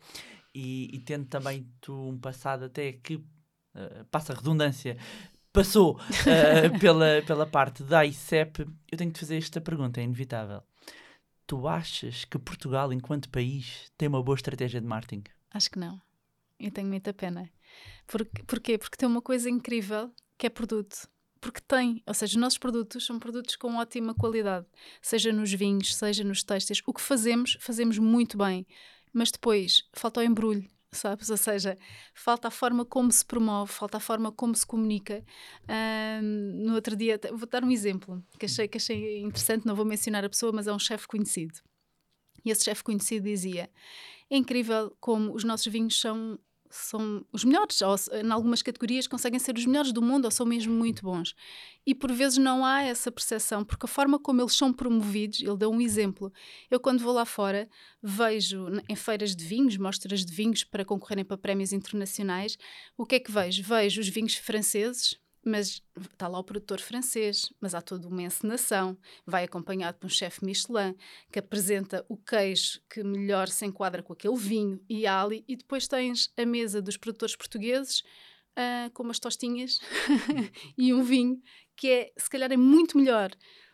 e, e tendo também tu um passado até que, uh, passa a redundância, passou uh, pela, pela parte da ICEP, eu tenho de fazer esta pergunta, é inevitável. Tu achas que Portugal, enquanto país, tem uma boa estratégia de marketing? Acho que não. E tenho muita pena. Por, porquê? Porque tem uma coisa incrível que é produto porque tem, ou seja, os nossos produtos são produtos com ótima qualidade, seja nos vinhos, seja nos têxteis. O que fazemos, fazemos muito bem, mas depois falta o embrulho, sabes? Ou seja, falta a forma como se promove, falta a forma como se comunica. No outro dia, vou dar um exemplo que achei, que achei interessante, não vou mencionar a pessoa, mas é um chefe conhecido. E esse chefe conhecido dizia: é incrível como os nossos vinhos são são os melhores, ou em algumas categorias conseguem ser os melhores do mundo ou são mesmo muito bons. E por vezes não há essa percepção, porque a forma como eles são promovidos, ele deu um exemplo. Eu, quando vou lá fora, vejo em feiras de vinhos, mostras de vinhos para concorrerem para prémios internacionais, o que é que vejo? Vejo os vinhos franceses mas está lá o produtor francês, mas há toda uma encenação, vai acompanhado por um chefe Michelin que apresenta o queijo que melhor se enquadra com aquele vinho e ali, e depois tens a mesa dos produtores portugueses uh, com umas tostinhas e um vinho que é, se calhar é muito melhor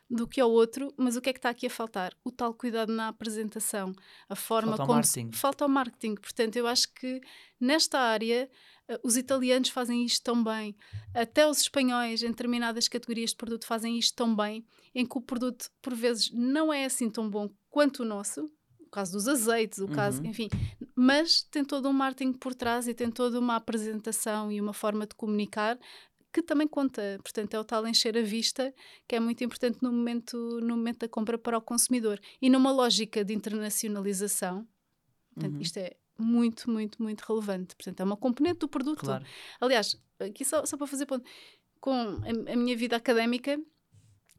do que ao outro, mas o que é que está aqui a faltar? O tal cuidado na apresentação, a forma Falta o como marketing. se... falta o marketing. Portanto, eu acho que nesta área eh, os italianos fazem isto tão bem, até os espanhóis em determinadas categorias de produto fazem isto tão bem, em que o produto por vezes não é assim tão bom quanto o nosso, o caso dos azeites, o caso, Uhum. enfim, mas tem todo um marketing por trás e tem toda uma apresentação e uma forma de comunicar que também conta. Portanto, é o tal encher a vista que é muito importante no momento, no momento da compra para o consumidor. E numa lógica de internacionalização, portanto, Uhum. isto é muito, muito, muito relevante. Portanto, é uma componente do produto. Claro. Aliás, aqui só, só para fazer ponto, com a, a minha vida académica,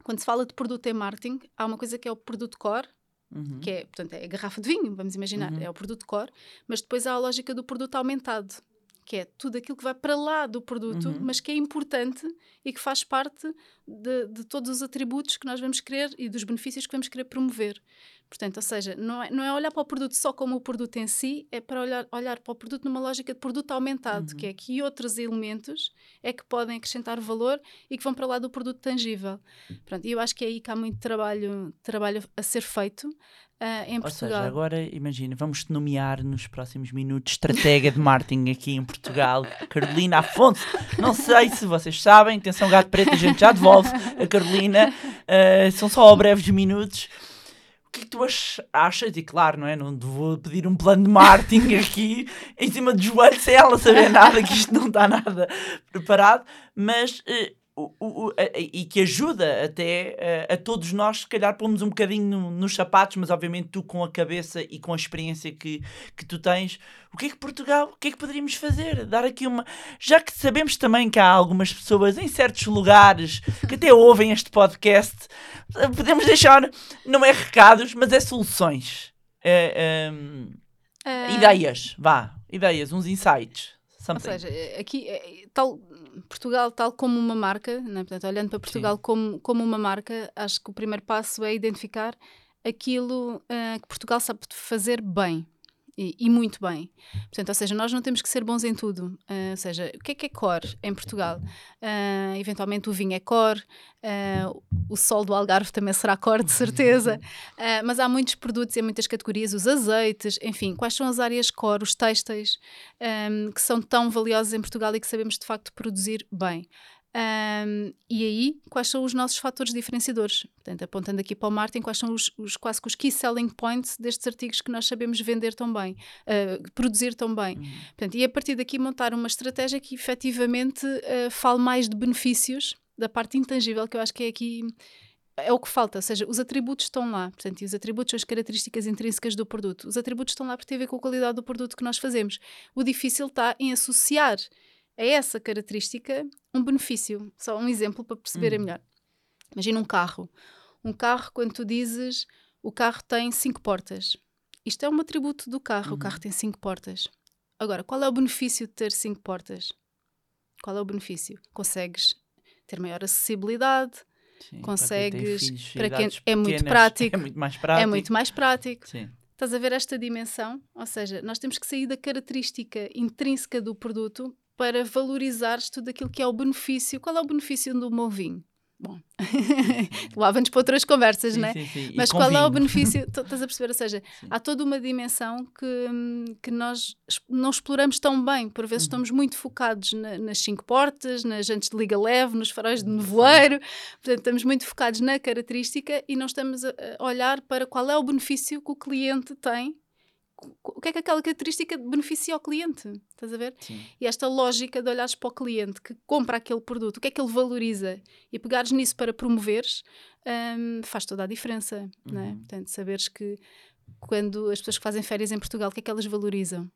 quando se fala de produto em marketing, há uma coisa que é o produto core, Uhum. que é, portanto, é a garrafa de vinho, vamos imaginar, Uhum. é o produto core, mas depois há a lógica do produto aumentado, que é tudo aquilo que vai para lá do produto, Uhum. mas que é importante e que faz parte de, de todos os atributos que nós vamos querer e dos benefícios que vamos querer promover. Portanto, ou seja, não é, não é olhar para o produto só como o produto em si, é para olhar, olhar para o produto numa lógica de produto aumentado, Uhum. que é que outros elementos é que podem acrescentar valor e que vão para lá do produto tangível. Pronto, e eu acho que é aí que há muito trabalho, trabalho a ser feito ah, em Ou Portugal. seja, agora imagina, vamos te nomear nos próximos minutos estratega de marketing aqui em Portugal, Carolina Afonso. Não sei se vocês sabem, atenção gato preto, a gente já a Carolina, eh, são só breves minutos. O que é que tu ach- achas? E claro, não é? Não vou pedir um plano de marketing aqui em cima do joelho sem ela saber nada, que isto não está nada preparado, mas eh, o- o- a- a- e que ajuda até eh, a todos nós, se calhar, pomos um bocadinho no- nos sapatos, mas obviamente tu com a cabeça e com a experiência que, que tu tens, o que é que Portugal, o que é que poderíamos fazer? Dar aqui uma. Já que sabemos também que há algumas pessoas em certos lugares que até ouvem este podcast, podemos deixar, não é recados, mas é soluções. É, Ah, ideias, vá, ideias, uns insights. Ou Something. seja, eh, aqui, eh, tal, Portugal, tal como uma marca, né? Portanto, olhando para Portugal como, como uma marca, acho que o primeiro passo é identificar aquilo ah, que Portugal sabe fazer bem. E, e muito bem. Portanto, ou seja, nós não temos que ser bons em tudo. Ah, ou seja, o que é que é core em Portugal? Ah, eventualmente o vinho é core, ah, o sol do Algarve também será core, de certeza. Mas há muitos produtos em muitas categorias, os azeites, enfim, quais são as áreas core, os têxteis, um, que são tão valiosos em Portugal e que sabemos de facto produzir bem. Um, e aí, quais são os nossos fatores diferenciadores? Portanto, apontando aqui para o marketing, quais são os, os quase que os key selling points destes artigos que nós sabemos vender tão bem, uh, produzir tão bem. Uhum. Portanto, e a partir daqui montar uma estratégia que efetivamente uh, fale mais de benefícios da parte intangível, que eu acho que é aqui é o que falta, ou seja, os atributos estão lá, portanto, e os atributos são as características intrínsecas do produto. Os atributos estão lá porque tem a ver com a qualidade do produto que nós fazemos. O difícil está em associar a essa característica um benefício. Só um exemplo para perceberem Uhum. melhor. Imagina um carro. Um carro, quando tu dizes o carro tem cinco portas. Isto é um atributo do carro, o Uhum. carro tem cinco portas. Agora, qual é o benefício de ter cinco portas? Qual é o benefício? Consegues ter maior acessibilidade, Sim, consegues- Para quem, filhos, para quem é muito prático, É muito mais prático. é muito mais prático. Sim. Estás a ver esta dimensão? Ou seja, nós temos que sair da característica intrínseca do produto para valorizares tudo aquilo que é o benefício. Qual é o benefício do meu vinho? Bom, levava-nos para outras conversas, Sim, não é? sim, sim. Mas qual é o vinho. benefício? Estás a perceber? Ou seja, Sim. há toda uma dimensão que, que nós não exploramos tão bem. Por vezes Uhum. estamos muito focados na- nas cinco portas, nas jantes de liga leve, nos faróis de nevoeiro. Portanto, estamos muito focados na característica e não estamos a olhar para qual é o benefício que o cliente tem. O que é que aquela característica beneficia ao cliente? Estás a ver? Sim. E esta lógica de olhares para o cliente que compra aquele produto, o que é que ele valoriza e pegares nisso para promoveres, hum, faz toda a diferença. Não é? Uhum. Portanto, saberes que quando as pessoas que fazem férias em Portugal, o que é que elas valorizam?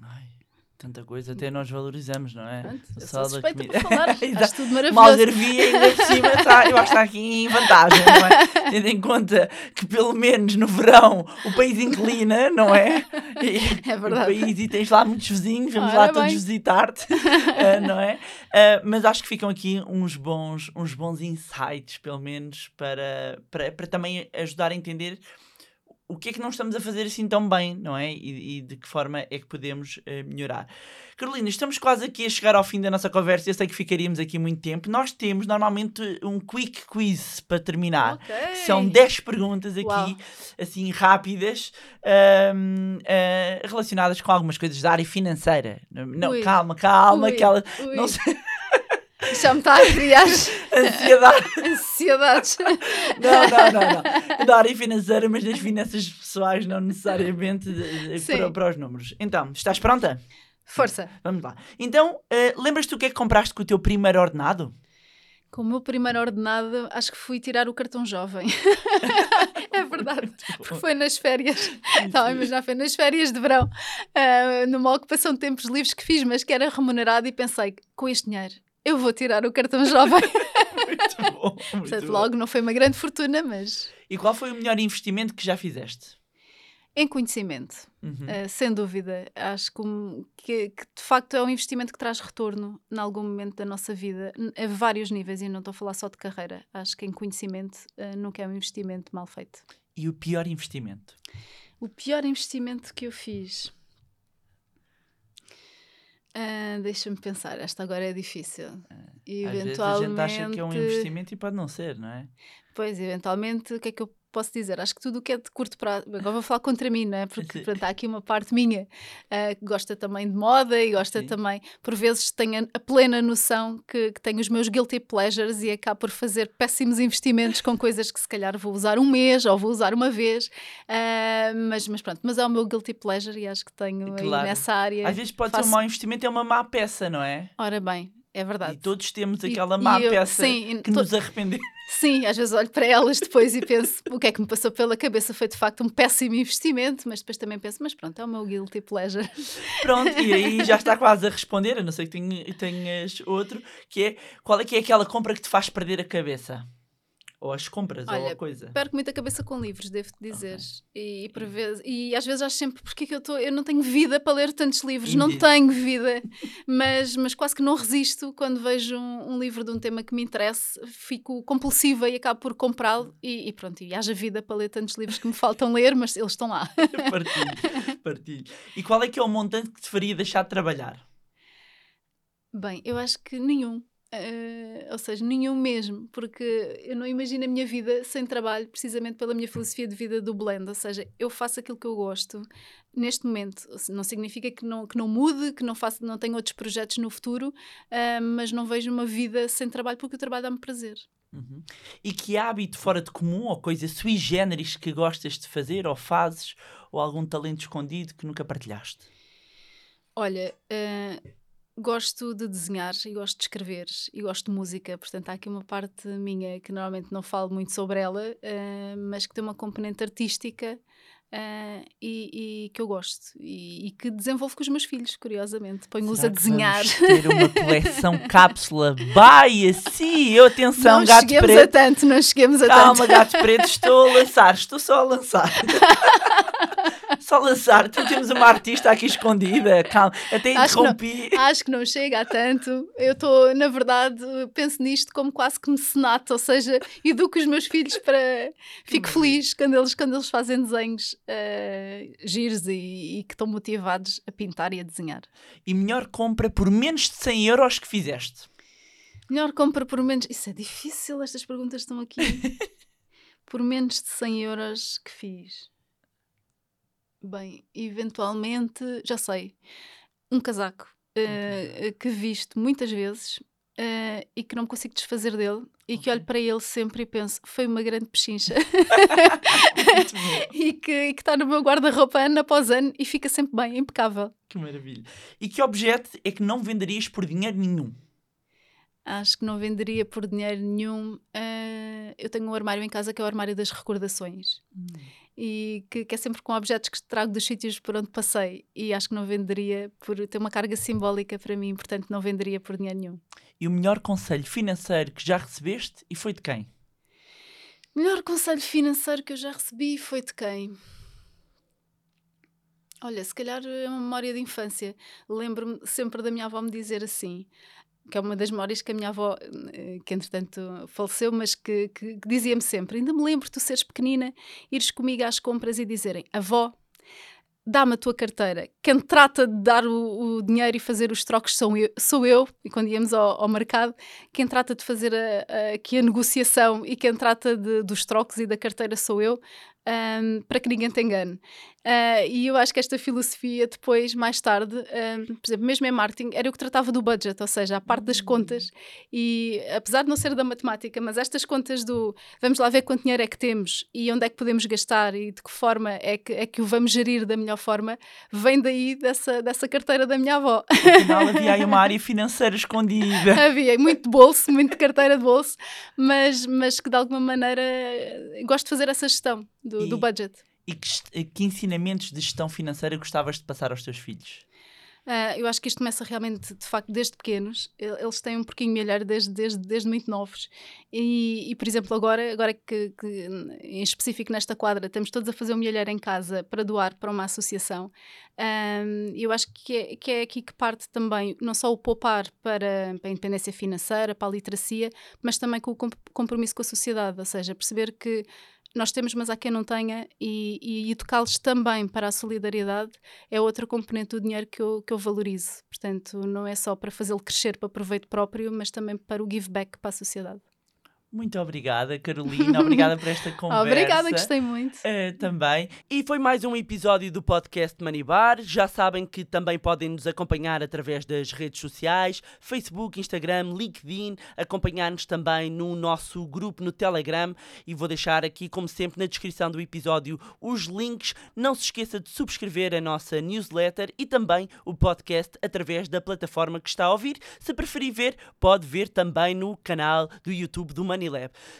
Ai, tanta coisa, até nós valorizamos, não é? Pronto, sal sou suspeita para falar, acho tudo maravilhoso. algarvia ainda por cima está, eu acho que está aqui em vantagem, não é? Tendo em conta que pelo menos no verão o país inclina, não é? E É verdade. O país e tens lá muitos vizinhos, vamos Ora lá todos visitar-te, ah, não é? Ah, mas acho que ficam aqui uns bons, uns bons insights, pelo menos, para, para, para também ajudar a entender o que é que não estamos a fazer assim tão bem, não é? E, e de que forma é que podemos uh, melhorar. Carolina, estamos quase aqui a chegar ao fim da nossa conversa. Eu sei que ficaríamos aqui muito tempo. Nós temos normalmente um quick quiz para terminar. Ok. São 10 perguntas aqui, Uau. assim, rápidas, ahm, ah, relacionadas com algumas coisas da área financeira. Não, Ui. calma, calma, Ui, que ela. ui. Não sei, Já me está a criar ansiedade. ansiedades. Não, não, não, não. Da área financeira, mas das finanças pessoais, não necessariamente de- de- Sim. para, para os números. Então, estás pronta? Força. Vamos lá. Então, ah, lembras-te o que é que compraste com o teu primeiro ordenado? Com o meu primeiro ordenado, acho que fui tirar o cartão jovem. é verdade. Porque foi nas férias. Estava a imaginar, foi nas férias de verão, ah, numa ocupação de tempos livres que fiz, mas que era remunerado, e pensei, com este dinheiro, eu vou tirar o cartão jovem. Muito bom. muito Portanto, bom. logo não foi uma grande fortuna, mas E qual foi o melhor investimento que já fizeste? em conhecimento, Uhum. ah, sem dúvida. Acho que, que- que, de facto é um investimento que traz retorno em algum momento da nossa vida, a vários níveis, e não estou a falar só de carreira. Acho que em conhecimento ah, nunca é um investimento mal feito. E o pior investimento? O pior investimento que eu fiz. Ah, Deixa-me pensar, esta agora é difícil. Às vezes a gente acha que é um Eventualmente- investimento e pode não ser, não é? Pois, eventualmente, o que é que eu posso dizer? Acho que tudo o que é de curto prazo. Agora vou falar contra mim, não é? Porque pronto, há aqui uma parte minha ah, que gosta também de moda e gosta Sim. também, por vezes, tenho a- plena noção que, que tenho os meus guilty pleasures e acabo por fazer péssimos investimentos com coisas que se calhar vou usar um mês ou vou usar uma vez. Ah, mas, mas pronto, mas é o meu guilty pleasure e acho que tenho Claro. nessa área. Às vezes pode ser faço- um mau investimento, é uma má peça, não é? Ora bem, é E verdade. todos temos E- aquela e má eu- peça sim, e que to- nos arrependemos. Sim, às vezes olho para elas depois e penso o que é que me passou pela cabeça foi de facto um péssimo investimento, mas depois também penso, mas pronto, é o meu guilty pleasure. Pronto, e aí já está quase a responder, a não ser que tenha- tenhas outro, que é qual é que é aquela compra que te faz perder a cabeça? Ou as compras, ou Olha, a coisa. Perco muita cabeça com livros, devo-te dizer. E, por vezes, e às vezes acho sempre porque é que eu estou. Eu não tenho vida para ler tantos livros, não tenho vida, mas, mas quase que não resisto quando vejo um, um livro de um tema que me interesse, fico compulsiva e acabo por comprá-lo e, e pronto, e haja vida para ler tantos livros que me faltam ler, mas eles estão lá. partilho, partilho. E qual é que é o montante que te faria deixar de trabalhar? Bem, eu acho que nenhum. Eh, ou seja, nenhum mesmo, porque eu não imagino a minha vida sem trabalho, precisamente pela minha filosofia de vida do blend. Ou seja, eu faço aquilo que eu gosto neste momento. Não significa que não, que não mude, que não, faço, não tenha outros projetos no futuro, eh, mas não vejo uma vida sem trabalho porque o trabalho dá-me prazer. Uhum. E que hábito fora de comum ou coisa sui generis que gostas de fazer ou fazes ou algum talento escondido que nunca partilhaste? Olha, eh, gosto de desenhar e gosto de escrever e gosto de música, portanto há aqui uma parte minha que normalmente não falo muito sobre ela, eh, mas que tem uma componente artística eh, e, e que eu gosto e, e que desenvolvo com os meus filhos, curiosamente. Ponho-os a desenhar. Ter uma coleção cápsula. Vai assim, atenção, não gato cheguemos a preto. tanto, não cheguemos a Calma, tanto. gato preto, estou a lançar, estou só a lançar. só a lançar. Então temos uma artista aqui escondida. Calma, até Acho que não. interrompi. Acho que não chega a tanto. Eu estou, na verdade, penso nisto como quase que mecenato, ou seja, educo os meus filhos para. Fico feliz quando eles, quando eles fazem desenhos eh, giros e, e que estão motivados a pintar e a desenhar. E melhor compra por menos de 100 euros que fizeste. Melhor compra por menos. Isso é difícil, estas perguntas estão aqui. por menos de 100 euros que fiz. Bem, eventualmente, já sei, um casaco eh, que visto muitas vezes eh, e que não me consigo desfazer dele e que olho para ele sempre e penso, foi uma grande pechincha. E que está no meu guarda-roupa ano após ano e fica sempre bem, impecável. Que maravilha. E que objeto é que não venderias por dinheiro nenhum? Acho que não venderia por dinheiro nenhum. eh, eu tenho um armário em casa que é o armário das recordações. E que, que é sempre com objetos que trago dos sítios por onde passei. E acho que não venderia por ter uma carga simbólica para mim, portanto não venderia por dinheiro nenhum. E o melhor conselho financeiro que já recebeste e foi de quem? Melhor conselho financeiro que eu já recebi foi de quem? Olha, se calhar é uma memória de infância. Lembro-me sempre da minha avó me dizer assim: que é uma das memórias que a minha avó, eh, que entretanto faleceu, mas que, que, que dizia-me sempre: ainda me lembro tu seres pequenina, ires comigo às compras e dizerem: avó, dá-me a tua carteira. Quem trata de dar o, o, dinheiro e fazer os trocos sou eu, sou eu. E quando íamos ao, ao mercado, quem trata de fazer a, a, aqui a negociação e quem trata de, dos trocos e da carteira sou eu, um, para que ninguém te engane. Uh, e eu acho que esta filosofia, depois, mais tarde, um, por exemplo, mesmo em marketing, era o que tratava do budget, ou seja, a parte das contas. Hum. E apesar de não ser da matemática, mas estas contas do vamos lá ver quanto dinheiro é que temos e onde é que podemos gastar e de que forma é que, é que o vamos gerir da melhor forma, vem daí dessa, dessa carteira da minha avó. Afinal, havia aí uma área financeira escondida. havia, muito bolso, muito carteira de bolso, mas, mas que de alguma maneira gosto de fazer essa gestão do, e, do budget. E que, que ensinamentos de gestão financeira gostavas de passar aos teus filhos? Uh, eu acho que isto começa realmente, de facto, desde pequenos. Eles têm um porquinho melhor desde, desde, desde muito novos. E, e, por exemplo, agora, agora que, que, em específico nesta quadra, estamos todos a fazer um milheiro em casa para doar para uma associação. Um, eu acho que é, que é aqui que parte também, não só o poupar para, para a independência financeira, para a literacia, mas também com o compromisso com a sociedade. Ou seja, perceber que nós temos, mas há quem não tenha, e, e educá-los também para a solidariedade é outra componente do dinheiro que eu, que eu valorizo. Portanto, não é só para fazê-lo crescer para proveito próprio, mas também para o give back para a sociedade. Muito obrigada, Carolina. Obrigada por esta conversa. obrigada, gostei muito. Uh, também. E foi mais um episódio do podcast Money Bar. Já sabem que também podem nos acompanhar através das redes sociais, Facebook, Instagram, LinkedIn, acompanhar-nos também no nosso grupo no Telegram e vou deixar aqui, como sempre, na descrição do episódio os links. Não se esqueça de subscrever a nossa newsletter e também o podcast através da plataforma que está a ouvir. Se preferir ver, pode ver também no canal do YouTube do Money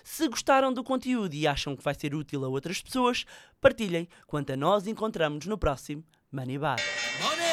Se gostaram do conteúdo e acham que vai ser útil a outras pessoas, partilhem quanto a nós encontramos no próximo Money Bar. Money!